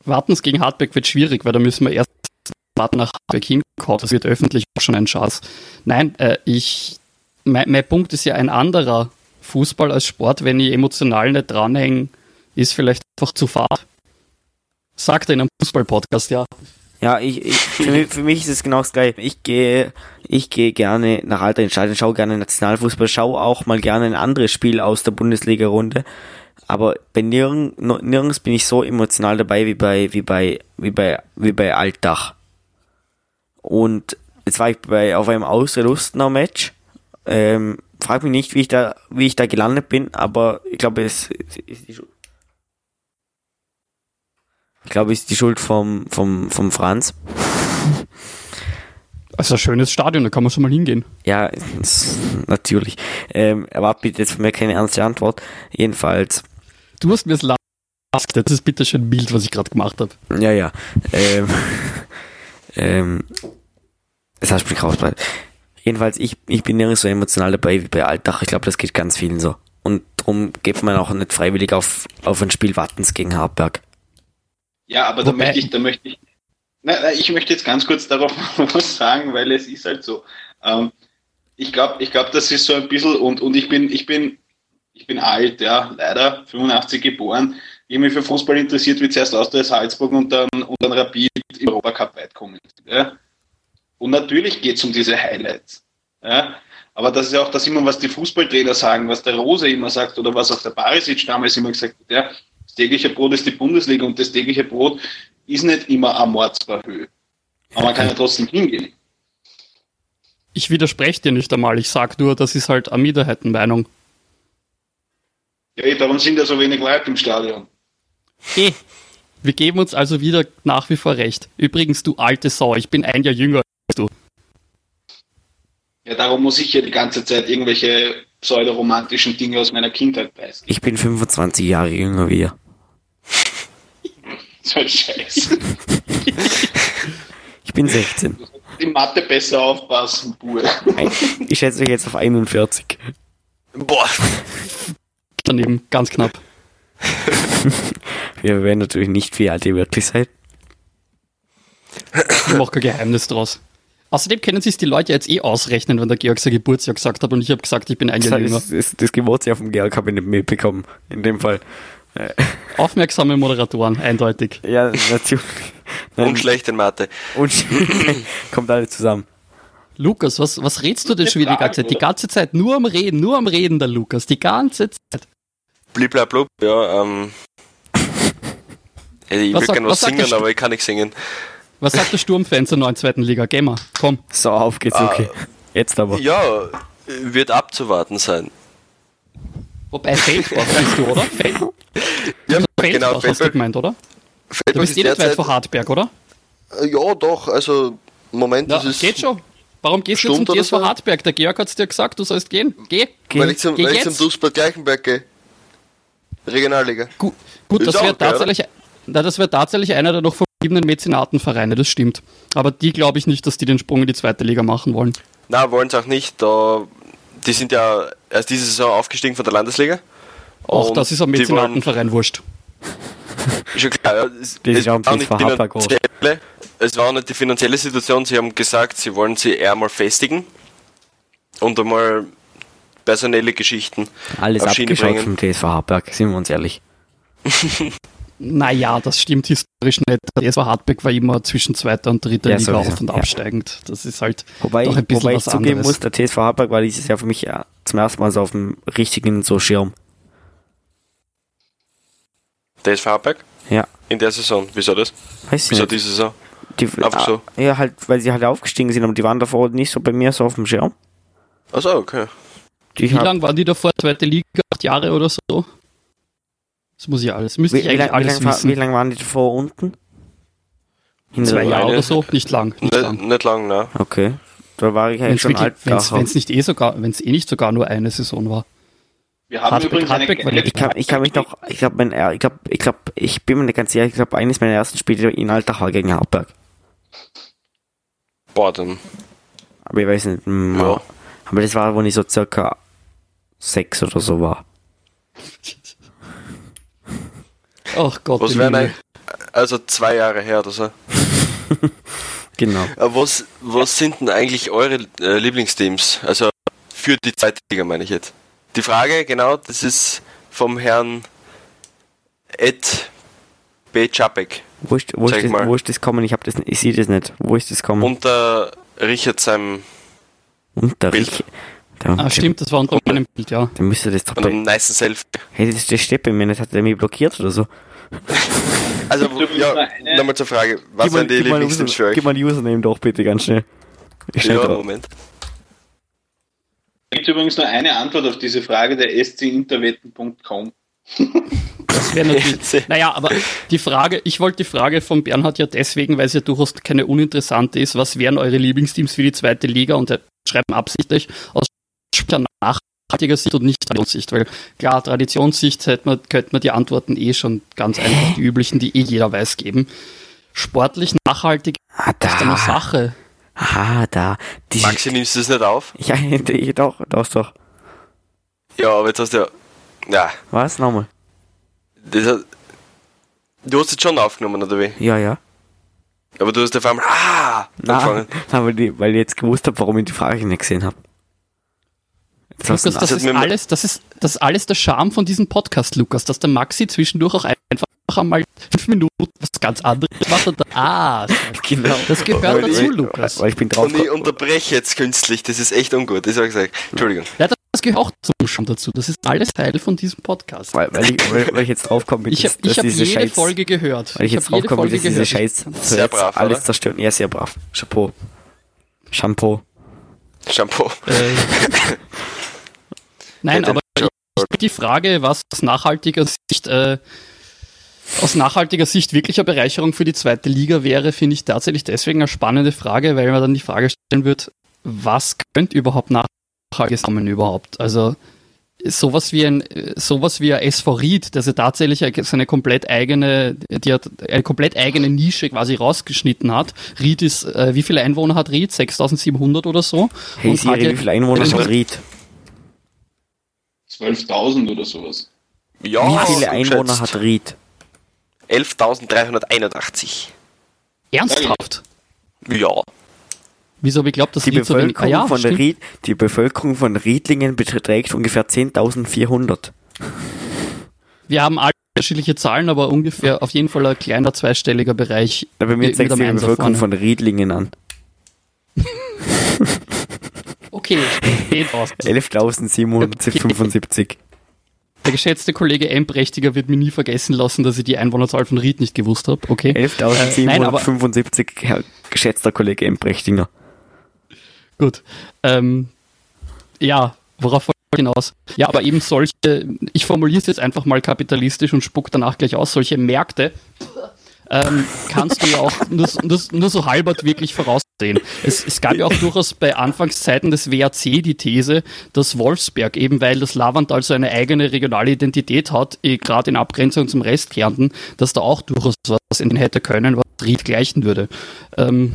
Wartens gegen Hartberg wird schwierig, weil da müssen wir erst warten nach Hartberg hinkommen. Das wird öffentlich auch schon ein Schatz. Nein, äh, ich, mein, mein Punkt ist ja ein anderer. Fußball als Sport, wenn ich emotional nicht dranhänge, ist vielleicht einfach zu fad. Sagt er in einem Fußball-Podcast, ja. Ja, ich, ich für, mich, für mich ist es genau das gleiche. Ich gehe, ich gehe gerne nach Alter Stadion, schaue gerne Nationalfußball, schaue auch mal gerne ein anderes Spiel aus der Bundesliga-Runde. Aber bei nirgends, nirgends bin ich so emotional dabei wie bei, wie bei, wie bei, wie bei Altach. Und jetzt war ich bei, auf einem Ausrüstner Match. Ähm, frag mich nicht, wie ich da, wie ich da gelandet bin, aber ich glaube, es es ist die Schuld. Ich glaube, es ist die Schuld vom, vom, vom Franz. Also ein schönes Stadion, da kann man schon mal hingehen. Ja, natürlich. Ähm, erwartet bitte jetzt von mir keine ernste Antwort. Jedenfalls, Du hast mir das Last, das ist bitte schön Bild, was ich gerade gemacht habe. ja, ja. Ähm, ähm, das heißt, mich rausbleibt. Jedenfalls, ich, ich bin nirgends so emotional dabei wie bei Altach. Ich glaube, das geht ganz vielen so. Und darum geht man auch nicht freiwillig auf, auf ein Spiel Wattens gegen Hartberg. Ja, aber da Wobei- möchte ich, da möchte ich, na, na, ich möchte jetzt ganz kurz darauf was sagen, weil es ist halt so. Ähm, ich glaube, ich glaube, das ist so ein bisschen und, und ich bin, ich bin, ich bin alt, ja, leider, 85 geboren. Ich mich für Fußball interessiert, wie zuerst aus der Salzburg und dann, und dann Rapid im Europacup weit kommen. Ja. Und natürlich geht es um diese Highlights. Ja. Aber das ist ja auch das immer, was die Fußballtrainer sagen, was der Rose immer sagt oder was auch der Barisic damals immer gesagt hat. Ja. Das tägliche Brot ist die Bundesliga und das tägliche Brot ist nicht immer am Mordsbarhöhe. Aber man kann ja trotzdem hingehen. Ich widerspreche dir nicht einmal, ich sag nur, das ist halt eine Minderheitenmeinung. Ja, eh, darum sind ja so wenig Leute im Stadion. Eh. Wir geben uns also wieder nach wie vor recht. Übrigens, du alte Sau, ich bin ein Jahr jünger als du. Ja, darum muss ich ja die ganze Zeit irgendwelche pseudoromantischen Dinge aus meiner Kindheit preisgeben. Ich bin 25 Jahre jünger wie ihr. So ein Scheiß. Ich bin 16. Die Mathe besser aufpassen, Bur. Ich schätze euch jetzt auf 41. Boah, Daneben, ganz knapp. Wir werden natürlich nicht, wie alt ihr wirklich seid. Ich mache kein Geheimnis draus. Außerdem können sich die Leute jetzt eh ausrechnen, wenn der Georg sein Geburtsjahr gesagt hat und ich habe gesagt, ich bin ein Jahr jünger. Das, das, das Geburtsjahr vom Georg habe ich nicht mitbekommen. In dem Fall. Aufmerksame Moderatoren, eindeutig. Ja, natürlich. Und schlecht in Mathe. und kommt alle zusammen. Lukas, was, was redst du denn schon wieder die ganze Zeit? Die ganze Zeit nur am Reden, nur am Reden, der Lukas. Die ganze Zeit. Bliblablub, ja, ähm. Ich Was will sagt- gerne was singen, aber ich kann nicht singen. Was sagt der Sturmfan zur neuen zweiten Liga? Geh mal, komm. So, auf geht's, okay. Jetzt aber. Ja, wird abzuwarten sein. Wobei Feldbach bist du, oder? Feld, Ja, Feldbach genau, hast du Feldbach, gemeint, oder? Du Feldbach bist ist eh nicht weit vor Hartberg, oder? Äh, Ja, doch, also, Moment Ja, ist es. geht schon. Warum gehst du zum oder TSV so? Hartberg? Der Georg hat's dir gesagt, du sollst gehen. Geh. Weil ich zum, Geh weil ich zum. Duisburg Gleichenberg gehe. Regionalliga. Gut, gut das wäre tatsächlich, na, das wäre tatsächlich einer der noch verbliebenen Mäzenatenvereine, das stimmt. Aber die glaube ich nicht, dass die den Sprung in die zweite Liga machen wollen. Na, wollen sie auch nicht. Da, die sind ja erst diese Saison aufgestiegen von der Landesliga. Auch das ist wollen- Mäzenatenverein, wurscht. Schon klar, ja. Es, Das ist es auch am war es war auch nicht die finanzielle Situation. Sie haben gesagt, sie wollen sie eher mal festigen und einmal personelle Geschichten Alles abgeschaut bringen. vom TSV Hartberg, sind wir uns ehrlich. Naja, das stimmt historisch nicht. Der SV Hartberg war immer zwischen zweiter und dritter Ja, Liga sowieso, auf und ja. absteigend. Das ist halt Wobei, doch ein bisschen wobei ich was zugeben anderes. muss, der TSV Hartberg war dieses Jahr für mich ja, zum ersten Mal so auf dem richtigen so Schirm. Der ist Hartberg? Ja. In der Saison. Wieso das? Weiß ich Wieso nicht. die Saison? Die, Einfach so. Ja, halt, weil sie halt aufgestiegen sind, aber die waren davor nicht so bei mir so auf dem Schirm. Achso, okay. Die Wie lange waren die davor? Zweite Liga? Acht Jahre oder so? Das muss ich alles. Müsste wie, ich wie, eigentlich wie, alles lang, wissen. wie lang waren die davor unten? Hinter Zwei Jahre Eine- oder so? Nicht lang. Nicht Nicht, lang. nicht lang, ne? Okay. Da war ich es schon alt. gehabt. nicht eh sogar, wenn es eh nicht sogar nur eine Saison war. Wir haben Hartberg- übrigens eine Hartberg war geile Ich kann, ich kann mich noch, ich glaube, ich glaube, ich glaube, ich bin mir nicht ganz sicher, ich glaube, eines meiner ersten Spiele in Altachau gegen Hartberg. Boah, dann. Aber ich weiß nicht, mm, Ja. Aber das war, wo ich so circa sechs oder so war. Ach Gott. Was wären eigentlich. Also zwei Jahre her oder so. Genau. Äh, Was, was sind denn eigentlich eure äh, Lieblingsteams? Also für die zweite Liga meine ich jetzt. Die Frage, genau, das ist vom Herrn Ed B. Czapek Wo ist, wo, ist das, wo ist das kommen? Ich hab das, nicht- ich sehe das nicht. Wo ist das kommen? und der Richard seinem Unterricht. Bild. Da, Ah, stimmt, das war unter meinem Bild, ja. Dann müsste das doch und bei, einem nice Selfie. hey, das, das steht bei mir nicht, hat er mich blockiert oder so? Also, ja, eine- nochmal zur Frage, was Gib sind die euch? Gib mal die Username doch bitte ganz schnell. Ich schnell Ja, drauf. Moment. Es gibt übrigens nur eine Antwort auf diese Frage, der scinterwetten.com. Das wäre natürlich. naja, aber die Frage, ich wollte die Frage von Bernhard ja deswegen, weil es ja durchaus keine uninteressante ist, was wären eure Lieblingsteams für die zweite Liga? Und schreibt absichtlich aus nachhaltiger Sicht und nicht Traditionssicht, weil klar, Traditionssicht hätte man, könnte man die Antworten eh schon ganz einfach, die üblichen, die eh jeder weiß, geben. Sportlich nachhaltig Ah, ist eine da. Sache. Ah, da. Die, Maxi, nimmst du das nicht auf? ja, ich, doch, doch, doch. Ja, aber jetzt hast du ja. Ja, Was? Nochmal. das hat, Du hast es schon aufgenommen, oder wie? Ja, ja. Aber du hast auf einmal. Ah! Nein, angefangen. aber die, weil ich jetzt gewusst habe, warum ich die Frage nicht gesehen habe. Lukas, das hat ist alles, das ist, das ist alles der Charme von diesem Podcast, Lukas, dass der Maxi zwischendurch auch einfach einmal fünf Minuten was ganz anderes macht und dann, ah, genau. das gehört Weil- dazu, weil- Lukas. Weil ich bin drauf. Und ich unterbreche jetzt künstlich, das ist echt ungut, das habe ich gesagt. Entschuldigung. Ja, das gehört auch zum Charme dazu. Das ist alles Teil von diesem Podcast. Weil, weil, ich, weil, weil ich jetzt drauf komme, Ich habe ich hab jede Folge gehört. Weil ich, ich jetzt habe drauf jede komme, Folge dass diese. Scheiß Sehr brav, alles oder? zerstört. Ja, sehr brav. Chapeau. Shampoo. Shampoo. Äh, Nein, aber ich, ich die Frage, was aus nachhaltiger Sicht, äh, aus nachhaltiger Sicht wirklich eine Bereicherung für die zweite Liga wäre, finde ich tatsächlich deswegen eine spannende Frage, weil man dann die Frage stellen wird, was könnte überhaupt nachhaltiges kommen überhaupt? Also sowas wie ein sowas wie ein SV Ried, das ja tatsächlich eine- seine komplett eigene, die hat eine komplett eigene Nische quasi rausgeschnitten hat. Ried ist, äh, wie viele Einwohner hat Ried? 6700 oder so? Hey Und Siri, wie viele Einwohner hat Ried? 12.000 oder sowas. Ja, Wie viele so Einwohner geschätzt. hat Ried? 11.381. Ernsthaft? Ja. Wieso habe ich glaubt, dass Die Ried so wenig... Bevölkerung, Ah, ja, von. Ried, die Bevölkerung von Riedlingen beträgt ungefähr 10.400. Wir haben alle unterschiedliche Zahlen, aber ungefähr auf jeden Fall ein kleiner zweistelliger Bereich. Da bei mir zeigt die Bevölkerung vorne. von Riedlingen an. Okay, geht aus. 11.775. Der geschätzte Kollege M. Prächtiger wird mir nie vergessen lassen, dass ich die Einwohnerzahl von Ried nicht gewusst habe. Okay. Äh, nein, aber- 11.775, Herr geschätzter Kollege Embrechtinger. Gut. Ähm, ja, worauf wollte ich hinaus? Ja, aber eben solche, ich formuliere es jetzt einfach mal kapitalistisch und spuck danach gleich aus, solche Märkte ähm, kannst du ja auch nur, nur, nur so halbert wirklich voraussehen. Es, es gab ja auch durchaus bei Anfangszeiten des WAC die These, dass Wolfsberg, eben weil das Lavantal so eine eigene regionale Identität hat, eh, gerade in Abgrenzung zum Rest Kärnten, dass da auch durchaus was in hätte können, was Ried gleichen würde. Ähm,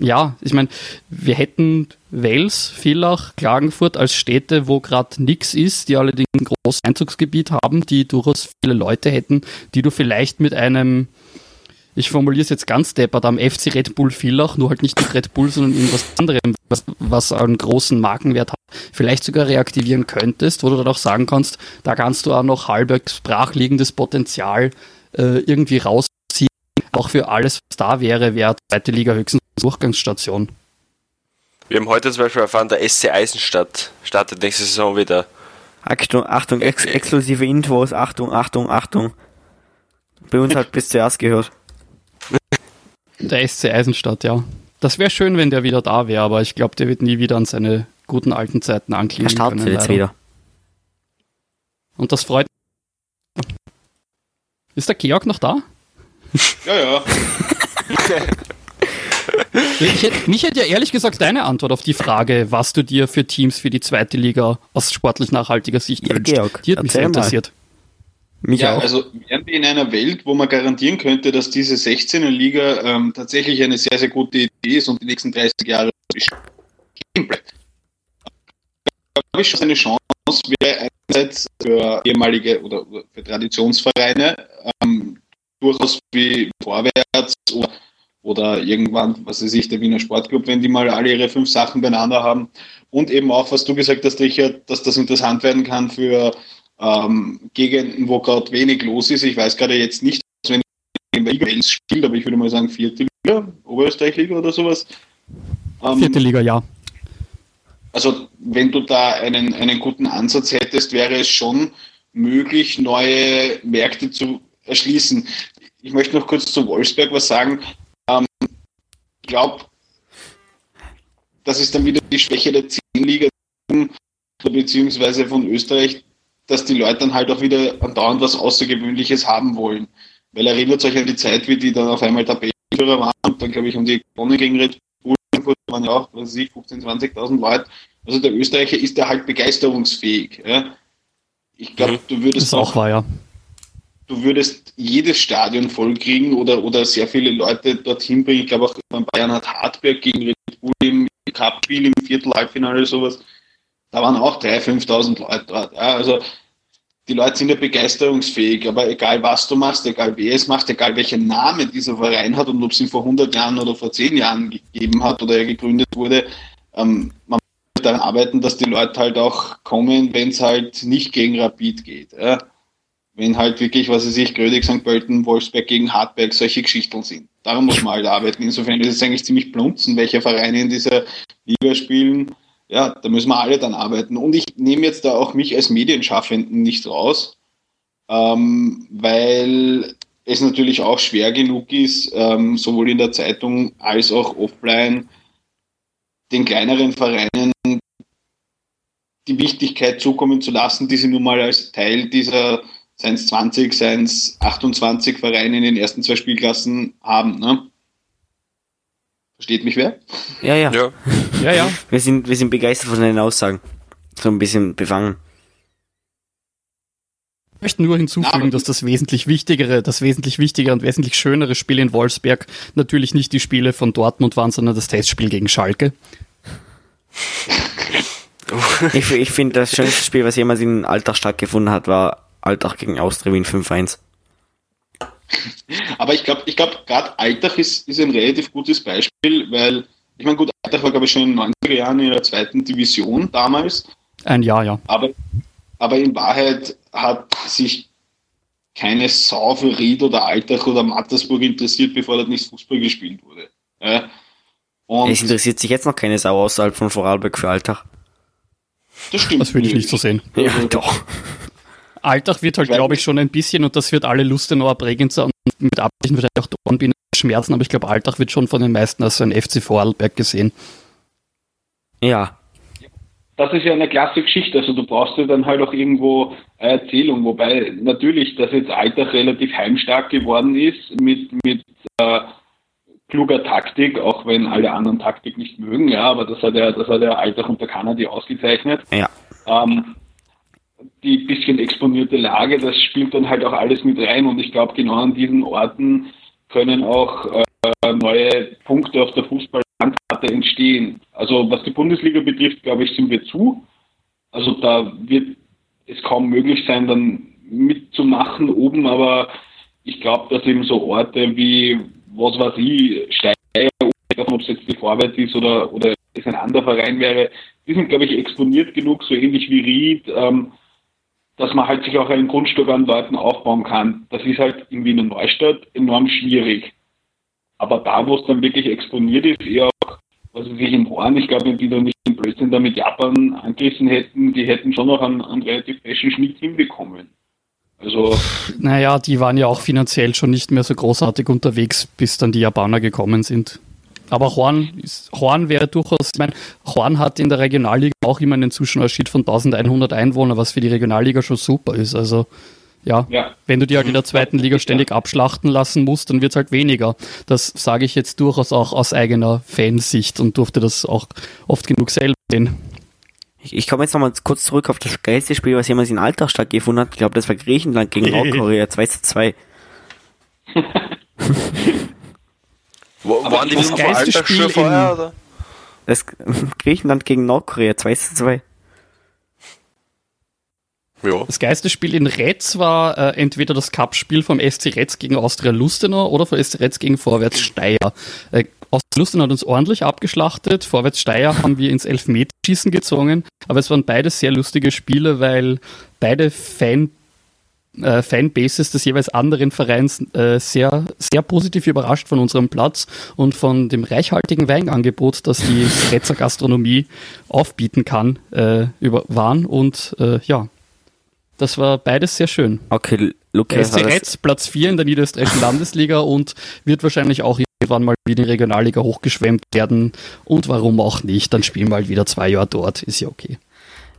ja, ich meine, wir hätten Wels, Villach, Klagenfurt als Städte, wo gerade nichts ist, die allerdings ein großes Einzugsgebiet haben, die durchaus viele Leute hätten, die du vielleicht mit einem, ich formuliere es jetzt ganz deppert, am FC Red Bull Villach, nur halt nicht mit Red Bull, sondern irgendwas anderem, was, was einen großen Markenwert hat, vielleicht sogar reaktivieren könntest, wo du dann auch sagen kannst, da kannst du auch noch halbwegs brachliegendes Potenzial äh, irgendwie rausziehen. Auch für alles, was da wäre, wäre zweite Liga höchstens Durchgangsstation. Wir haben heute zum Beispiel erfahren, der SC Eisenstadt startet nächste Saison wieder. Achtung, Achtung, ex exklusive Infos, Achtung, Achtung, Achtung. Bei uns hat bis zuerst gehört. Der SC Eisenstadt, ja. Das wäre schön, wenn der wieder da wäre, aber ich glaube, der wird nie wieder an seine guten alten Zeiten Er anklicken startet können. jetzt leider. wieder. Und das freut Ist der Georg noch da? Ja, ja. Ich hätte, mich hätte ja ehrlich gesagt deine Antwort auf die Frage, was du dir für Teams für die zweite Liga aus sportlich nachhaltiger Sicht Ja, wünschst. Georg, die hat mich sehr mal. interessiert. Mich ja, auch. also wären wir in einer Welt, wo man garantieren könnte, dass diese 16er Liga ähm, tatsächlich eine sehr, sehr gute Idee ist und die nächsten 30 Jahre bestehen bleibt. habe ich schon eine Chance, wäre einerseits für ehemalige oder oder für Traditionsvereine ähm, durchaus wie Vorwärts oder, oder irgendwann, was weiß ich, der Wiener Sportclub, wenn die mal alle ihre fünf Sachen beieinander haben. Und eben auch, was du gesagt hast, Richard, dass das interessant werden kann für ähm, Gegenden, wo gerade wenig los ist. Ich weiß gerade jetzt nicht, wenn in welcher Liga spielt, aber ich würde mal sagen vierte Liga, Oberösterreich-Liga oder sowas. Ähm, Vierte Liga, ja. also wenn du da einen, einen guten Ansatz hättest, wäre es schon möglich, neue Märkte zu erschließen. Ich möchte noch kurz zu Wolfsberg was sagen. Ähm, ich glaube, das ist dann wieder die Schwäche der Zehnliga beziehungsweise von Österreich, dass die Leute dann halt auch wieder andauernd was Außergewöhnliches haben wollen. Weil erinnert euch an die Zeit, wie die dann auf einmal Tabellenführer waren und dann, glaube ich, um die gewonnen gegen Red Bull waren ja auch, was weiß ich, 15.000, 20.000 Leute. Also der Österreicher ist da halt begeisterungsfähig. Ja? Ich glaube, Mhm. du würdest ist auch wahr, ja. du würdest jedes Stadion voll kriegen oder, oder sehr viele Leute dorthin bringen. Ich glaube auch Bayern hat Hartberg gegen Red Bull im Cup-Spiel im Viertel-Halbfinale sowas. Da waren auch 3.000, 5.000 Leute dort. Ja, also die Leute sind ja begeisterungsfähig, aber egal was du machst, egal wer es macht, egal welchen Namen dieser Verein hat und ob es ihn vor 100 Jahren oder vor 10 Jahren gegeben hat oder er gegründet wurde, ähm, man muss daran arbeiten, dass die Leute halt auch kommen, wenn es halt nicht gegen Rapid geht. Ja wenn halt wirklich, was weiß ich, Grödig, St. Pölten, Wolfsberg gegen Hartberg solche Geschichten sind. Darum muss man halt arbeiten. Insofern ist es eigentlich ziemlich plunzen, welche Vereine in dieser Liga spielen. Ja, da müssen wir alle dann arbeiten. Und ich nehme jetzt da auch mich als Medienschaffenden nicht raus, ähm, weil es natürlich auch schwer genug ist, ähm, sowohl in der Zeitung als auch offline den kleineren Vereinen die Wichtigkeit zukommen zu lassen, die sie nun mal als Teil dieser seien es 20, seien es 28 Vereine in den ersten zwei Spielklassen haben. Ne? Versteht mich wer? Ja, ja, Ja. Ja, ja. Wir, sind, wir sind begeistert von deinen Aussagen. So ein bisschen befangen. Ich möchte nur hinzufügen, dass das wesentlich wichtigere, das wesentlich wichtigere und wesentlich schönere Spiel in Wolfsberg natürlich nicht die Spiele von Dortmund waren, sondern das Testspiel gegen Schalke. Ich, ich finde, das schönste Spiel, was jemals in Alltag stattgefunden hat, war Alltag gegen Austria Wien 5-1. Aber ich glaube, ich glaube, gerade Altach ist, ist ein relativ gutes Beispiel, weil, ich meine, gut, Altach war, glaube ich, schon in den 90er Jahren in der zweiten Division damals, Ein Jahr, ja. aber, aber in Wahrheit hat sich keine Sau für Ried oder Altach oder Mattersburg interessiert, bevor dort nicht Fußball gespielt wurde. Ja? Und Es interessiert sich jetzt noch keine Sau außerhalb von Vorarlberg für Alltag. das stimmt. Das würde ich nicht so sehen. Ja, doch. Alltag wird halt, glaube ich, schon ein bisschen, und das wird alle Lustenauer Bregenzer und mit Absicht vielleicht auch Dornbirn schmerzen, aber ich glaube, Alltag wird schon von den meisten als ein FC Vorarlberg gesehen. Ja. das ist ja eine klasse Geschichte. Also du brauchst ja dann halt auch irgendwo eine Erzählung. Wobei natürlich, dass jetzt Alltag relativ heimstark geworden ist mit, mit äh, kluger Taktik, auch wenn alle anderen Taktik nicht mögen, ja, aber das hat ja, das hat ja Alltag unter Kanadi ausgezeichnet. Ja. Ähm, die bisschen exponierte Lage, das spielt dann halt auch alles mit rein und ich glaube, genau an diesen Orten können auch äh, neue Punkte auf der Fußballlandkarte entstehen. Also was die Bundesliga betrifft, glaube ich, sind wir zu. Also da wird es kaum möglich sein, dann mitzumachen oben, aber ich glaube, dass eben so Orte wie, was weiß ich, Steyr, ob es jetzt die Vorwärts ist oder, oder es ein anderer Verein wäre, die sind, glaube ich, exponiert genug, so ähnlich wie Ried, ähm, dass man halt sich auch ein Grundstück an Leuten aufbauen kann. Das ist halt in Wiener Neustadt enorm schwierig. Aber da, wo es dann wirklich exponiert ist, eher auch, was weiß ich, im Horn, ich glaube, wenn die da nicht den Blödsinn da mit Japan angerissen hätten, die hätten schon noch einen, einen relativ feschen Schnitt hinbekommen. Also. Naja, die waren ja auch finanziell schon nicht mehr so großartig unterwegs, bis dann die Japaner gekommen sind. Aber Horn, ist, Horn wäre durchaus, ich meine, Horn hat in der Regionalliga auch immer einen Zuschauerschied von 1100 Einwohnern, was für die Regionalliga schon super ist. Also, ja, ja. wenn du die halt in der zweiten Liga ständig abschlachten lassen musst, dann wird es halt weniger. Das sage ich jetzt durchaus auch aus eigener Fansicht und durfte das auch oft genug selber sehen. Ich, ich komme jetzt nochmal kurz zurück auf das geilste Spiel, was jemals in Alltag stattgefunden hat. Ich glaube, das war Griechenland gegen Nordkorea 2 zu 2. Wo, waren die das geilste Spiel vorher, oder? Das Griechenland gegen Nordkorea 2 zu 2. Ja. Das geilste Spiel in Retz war äh, entweder das Cup-Spiel vom SC Retz gegen Austria Lustenau oder vom SC Retz gegen Vorwärts Steyr. Äh, Austria Lustenau hat uns ordentlich abgeschlachtet, Vorwärts Steyr haben wir ins Elfmeterschießen gezwungen, aber es waren beide sehr lustige Spiele, weil beide Fan äh, Fanbases des jeweils anderen Vereins äh, sehr, sehr positiv überrascht von unserem Platz und von dem reichhaltigen Weinangebot, das die Retzer Gastronomie aufbieten kann, äh, über, waren. Und äh, ja, das war beides sehr schön. Okay, Luke, SC Retz, Platz 4 in der niederösterreichischen Landesliga und wird wahrscheinlich auch irgendwann mal wieder in die Regionalliga hochgeschwemmt werden. Und warum auch nicht? Dann spielen wir halt wieder zwei Jahre dort. Ist ja okay.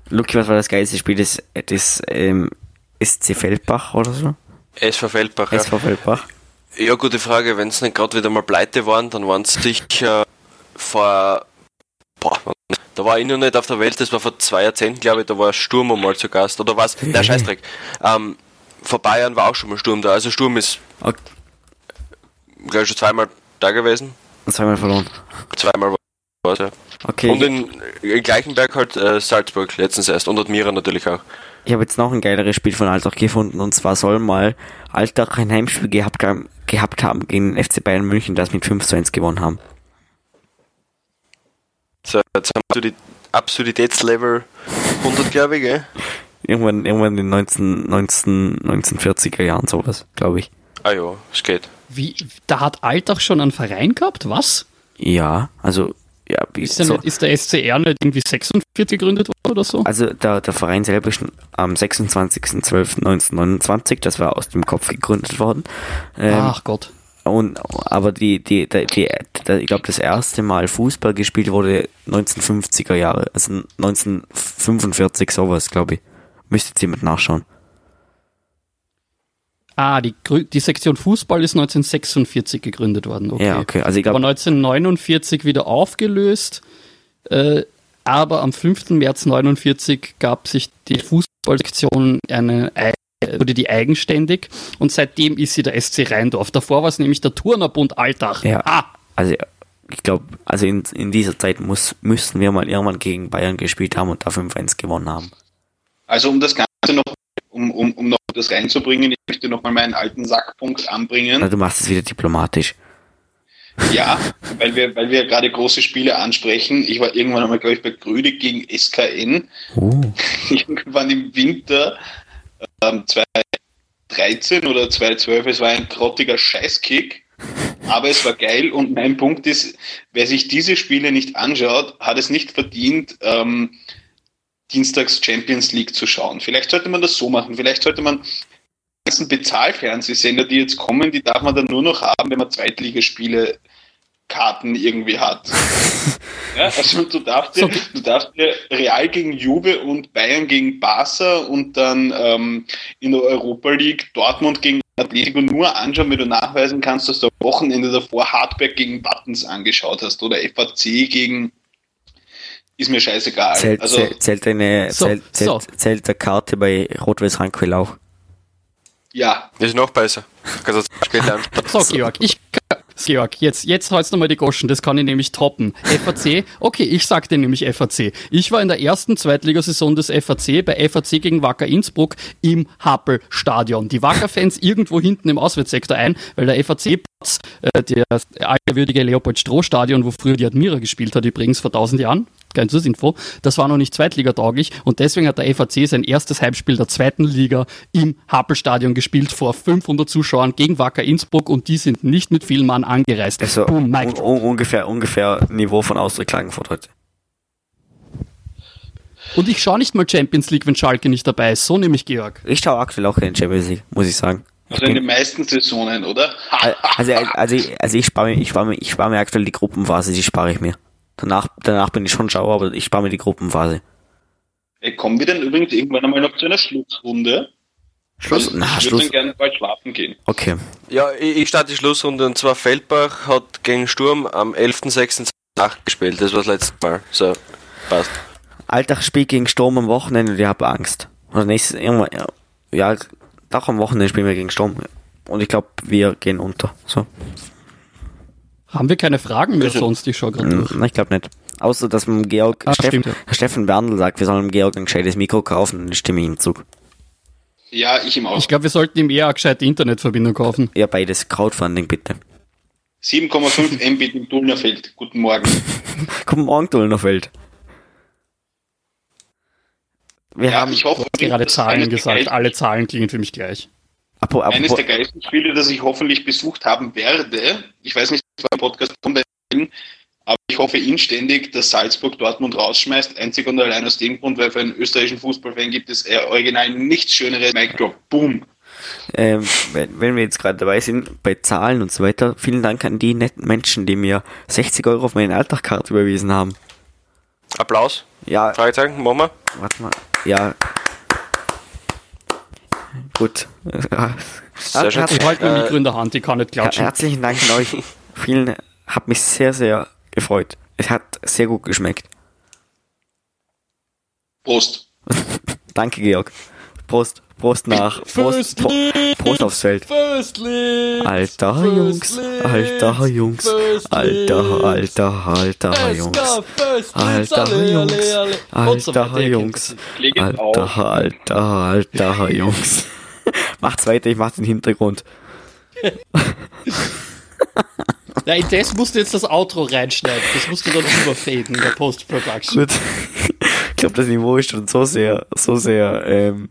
Luki, was war das geilste Spiel des, des ähm, SC Feldbach oder so? SV Feldbach, ja. SV Feldbach. Ja, gute Frage. Wenn es nicht gerade wieder mal pleite waren, dann waren es sicher vor. Boah, da war ich noch nicht auf der Welt, das war vor zwei Jahrzehnten, glaube ich, da war Sturm mal zu Gast. Oder was? Der Scheißdreck. Ähm, vor Bayern war auch schon mal Sturm da. Also Sturm ist, okay. glaube ich, schon zweimal da gewesen. Und zweimal verloren. Zweimal ja. Okay. Und in, in Gleichenberg halt äh, Salzburg letztens erst und Admira natürlich auch. Ich habe jetzt noch ein geileres Spiel von Altach gefunden und zwar soll mal Altach ein Heimspiel gehabt, gehabt haben gegen den FC Bayern München, das mit 5 zu 1 gewonnen haben. So, jetzt haben wir die Absurditätslevel 100, glaube ich, gell? Irgendwann, irgendwann in den 19, 19, 1940er Jahren sowas, glaube ich. Ah ja, es geht. Wie, da hat Altach schon einen Verein gehabt, was? Ja, also ja, ist, so. nicht, ist, der SCR nicht irgendwie 46 gegründet worden oder so? Also der, der Verein selber ist am 26.12.1929, das war aus dem Kopf gegründet worden. Ähm, Ach Gott. Und, aber die, die, die, die, ich glaube, das erste Mal Fußball gespielt wurde 1950er Jahre, also 1945 sowas, glaube ich. Müsstet ihr jemand nachschauen. Ah, die, die Sektion Fußball ist 1946 gegründet worden. Okay. Ja, okay. Also ich glaub, aber 1949 wieder aufgelöst. Äh, aber am 5. März 1949 gab sich die Fußballsektion eine wurde die eigenständig und seitdem ist sie der SC Rheindorf. Davor war es nämlich der Turnerbund Altach. Ja, ah. also ich glaube, also in, in dieser Zeit muss, müssten wir mal irgendwann gegen Bayern gespielt haben und da 5-1 gewonnen haben. Also um das Ganze noch um, um, um noch das reinzubringen, ich möchte noch mal meinen alten Sackpunkt anbringen. Na, du machst es wieder diplomatisch. Ja, weil wir, weil wir gerade große Spiele ansprechen. Ich war irgendwann einmal, glaube ich, bei Grüdig gegen SKN. Oh. Irgendwann im Winter ähm, 2013 oder 2012. Es war ein grottiger Scheißkick. Aber es war geil und mein Punkt ist, wer sich diese Spiele nicht anschaut, hat es nicht verdient, ähm, Dienstags Champions League zu schauen. Vielleicht sollte man das so machen. Vielleicht sollte man die ganzen Bezahlfernsehsender, die jetzt kommen, die darf man dann nur noch haben, wenn man Zweitligaspiele Karten irgendwie hat. ja, also du darfst, dir, du darfst dir Real gegen Juve und Bayern gegen Barca und dann ähm, in der Europa League Dortmund gegen Atletico nur anschauen, wenn du nachweisen kannst, dass du am Wochenende davor Hardback gegen Buttons angeschaut hast oder FAC gegen ist mir scheißegal. Zählt, also, zählt, eine, so, zählt, zählt, so. zählt der Karte bei Rot-Weiß Rankwil auch? Ja. Das ist noch besser. Kannst du später So, Georg, ich, Georg, jetzt, jetzt holst nochmal die Goschen, das kann ich nämlich toppen. FAC, okay, ich sag dir nämlich FAC. Ich war in der ersten Zweitligasaison des FAC bei FAC gegen Wacker Innsbruck im Happel-Stadion. Die Wacker-Fans irgendwo hinten im Auswärtssektor ein, weil der FAC-Platz, äh, der altehrwürdige Leopold-Stroh-Stadion, wo früher die Admira gespielt hat, übrigens vor tausend Jahren, kein Zusatzinfo, das war noch nicht zweitligatauglich und deswegen hat der FAC sein erstes Heimspiel der zweiten Liga im Happelstadion gespielt vor 500 Zuschauern gegen Wacker Innsbruck und die sind nicht mit vielen Mann angereist. Also Boom, un un ungefähr, ungefähr Niveau von Austria Klagenfurt heute. Und ich schaue nicht mal Champions League, wenn Schalke nicht dabei ist. So nämlich Georg. Ich schaue aktuell auch in Champions League, muss ich sagen. Also in den meisten Saisonen, oder? Also, also, also ich spare mir, ich spare mir, ich spare mir aktuell die Gruppenphase, die spare ich mir. Danach, danach bin ich schon Schauer, aber ich spare mir die Gruppenphase. Ey, kommen wir denn übrigens irgendwann einmal noch zu einer Schlussrunde? Schluss? Weil Na, ich würde Schluss. dann gerne bald schlafen gehen. Okay. Ja, ich, ich starte die Schlussrunde und zwar Feldbach hat gegen Sturm am 11.06. nachgespielt. Das war das letzte Mal. So, passt. Alltagsspiel gegen Sturm am Wochenende und ich habe Angst. Oder nächstes, irgendwann, ja, ja, doch am Wochenende spielen wir gegen Sturm. Und ich glaube, wir gehen unter. So. Haben wir keine Fragen mehr Also- sonst? Ich schaue gerade durch. Hm, Ich glaube nicht. Außer, dass man Georg, Ah, ja. Steffen Berndl sagt, wir sollen Georg ein gescheites Mikro kaufen, dann stimme ich ihm zu. Ja, ich im Aus. Ich glaube, wir sollten ihm eher eine gescheite Internetverbindung kaufen. Ja, beides. Crowdfunding, bitte. 7,5 Mbit im Dulnerfeld. Guten Morgen. Guten Morgen, Tullnerfeld. Wir Ja, haben, ich hoffe, Gerade Zahlen gesagt. Alle Zahlen klingen für mich gleich. Apro, Eines apropos, der geilsten Spiele, das ich hoffentlich besucht haben werde, ich weiß nicht, was beim Podcast kommt, aber ich hoffe inständig, dass Salzburg Dortmund rausschmeißt, einzig und allein aus dem Grund, weil für einen österreichischen Fußballfan gibt es original nichts Schöneres. Mic Drop, boom. ähm, wenn, wenn wir jetzt gerade dabei sind, bei Zahlen und so weiter, vielen Dank an die netten Menschen, die mir 60 Euro auf meine Alltagskarte überwiesen haben. Applaus. Ja, Fragezeichen, machen wir. warte mal. Ja. Gut. Sehr schön. Ich halte mein Mikro in der Hand, ich kann nicht klatschen. herzlichen Dank an euch. Vielen, hat mich sehr, sehr gefreut. Es hat sehr gut geschmeckt. Prost. Danke, Georg. Prost, Prost nach, Prost, Pro, Prost aufs Feld. Alter Jungs, alter Jungs, alter, alter, alter Jungs, alter Jungs, alter Jungs, alter, alter, alter Jungs. Macht's weiter, ich mach den Hintergrund. Nein, das musst du jetzt das Outro reinschneiden. Das musst du dann überfaden in der Post-Production. Gut. Ich glaube, das Niveau ist schon so sehr, so sehr ähm,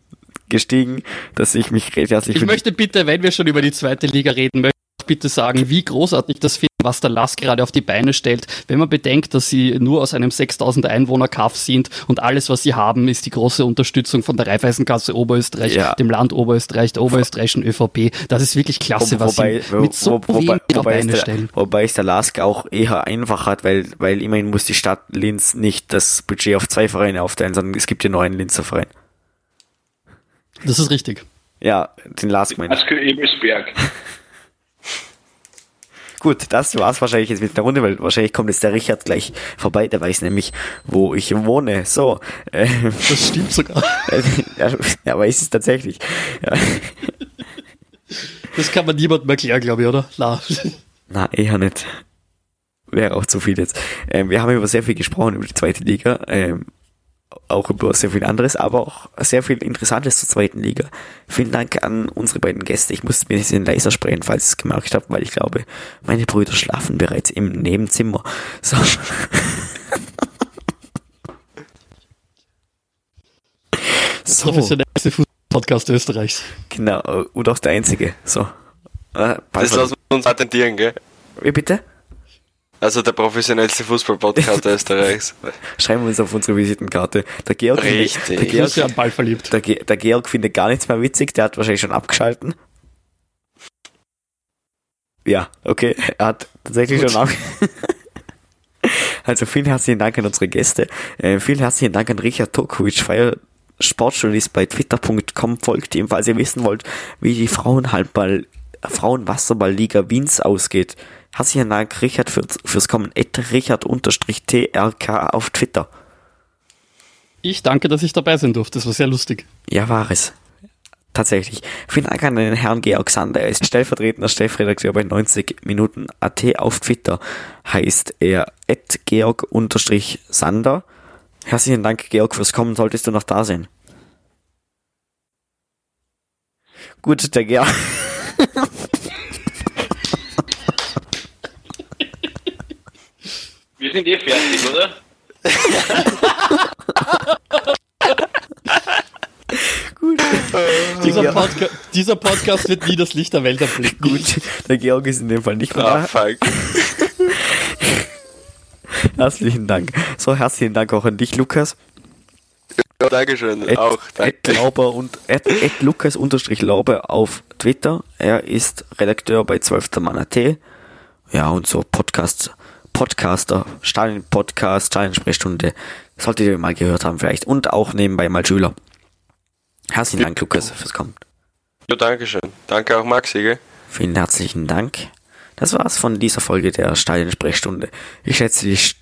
gestiegen, dass ich mich recht herzlich Ich möchte bitte, wenn wir schon über die zweite Liga reden, möchte ich bitte sagen, wie großartig das finde, was der Lass gerade auf die Beine stellt. Wenn man bedenkt, dass sie nur aus einem 6000 Einwohner Kaff sind und alles, was sie haben, ist die große Unterstützung von der Raiffeisenkasse Oberösterreich, Ja. dem Land Oberösterreich, der oberösterreichischen ÖVP. Das ist wirklich klasse, was wobei, sie mit so wo, wobei, wenig auf wobei, es Beine der, stellen. wobei es der Lask auch eher einfach hat, weil, weil immerhin muss die Stadt Linz nicht das Budget auf zwei Vereine aufteilen, sondern es gibt ja nur einen Linzer Verein. Das ist richtig. Ja, den Lask meine ich. Ebelsberg. Gut, das war's wahrscheinlich jetzt mit der Runde, weil wahrscheinlich kommt jetzt der Richard gleich vorbei, der weiß nämlich, wo ich wohne. So, äh, Das stimmt sogar. ja, er weiß es tatsächlich. Ja. Das kann man niemandem erklären, glaube ich, oder? Na. Na, eher nicht. Wäre auch zu viel jetzt. Ähm, wir haben über sehr viel gesprochen, über die zweite Liga, ähm, auch über sehr viel anderes, aber auch sehr viel Interessantes zur zweiten Liga. Vielen Dank an unsere beiden Gäste. Ich musste mir ein bisschen leiser sprechen, falls ich es gemerkt habe, weil ich glaube, meine Brüder schlafen bereits im Nebenzimmer. So. so, Professionellste Fußball-Podcast Österreichs. genau, und auch der einzige. So. Äh, Das lassen wir uns patentieren, gell? Wie bitte? Also der professionellste Fußball-Podcast Österreichs. Schreiben wir uns auf unsere Visitenkarte. Der Georg, Richtig. Der Georg, am Ball verliebt. Der, Ge der Georg findet gar nichts mehr witzig, der hat wahrscheinlich schon abgeschalten. Ja, okay, er hat tatsächlich Gut. schon ab. also vielen herzlichen Dank an unsere Gäste. Äh, vielen herzlichen Dank an Richard Tokovic, Sportjournalist bei twitter.com. Folgt ihm, falls ihr wissen wollt, wie die Frauenhandball, Frauenwasserball-Liga Wiens ausgeht. Herzlichen Dank, Richard, für, fürs Kommen. Richard-TRK auf Twitter. Ich danke, dass ich dabei sein durfte. Das war sehr lustig. Ja, war es. Tatsächlich. Vielen Dank an den Herrn Georg Sander. Er ist stellvertretender Chefredakteur bei 90 Minuten AT auf Twitter. Heißt er Georg-Sander. Herzlichen Dank, Georg, fürs Kommen. Solltest du noch da sein? Gut, der Georg. Wir sind eh fertig, oder? Gut. Dieser, Ja. Podca dieser Podcast wird nie das Licht der Welt erblicken. Gut, der Georg ist in dem Fall nicht mehr Ah, da. fuck. Herzlichen Dank. So, herzlichen Dank auch an dich, Lukas. Ja, Dankeschön. Ed, auch. Ed Danke. Lauber und Ed, Ed Lukas unterstrich Lauber auf Twitter. Er ist Redakteur bei 12. Mann.at. Ja, und so Podcast, Podcaster, Stadion-Podcast, Stadion-Sprechstunde. Solltet ihr mal gehört haben vielleicht. Und auch nebenbei mal Schüler. Herzlichen Dank, Lukas, fürs Kommen. Ja, Dankeschön. Danke auch Maxi, gell? Vielen herzlichen Dank. Das war's von dieser Folge der Stadion-Sprechstunde. Ich schätze, die,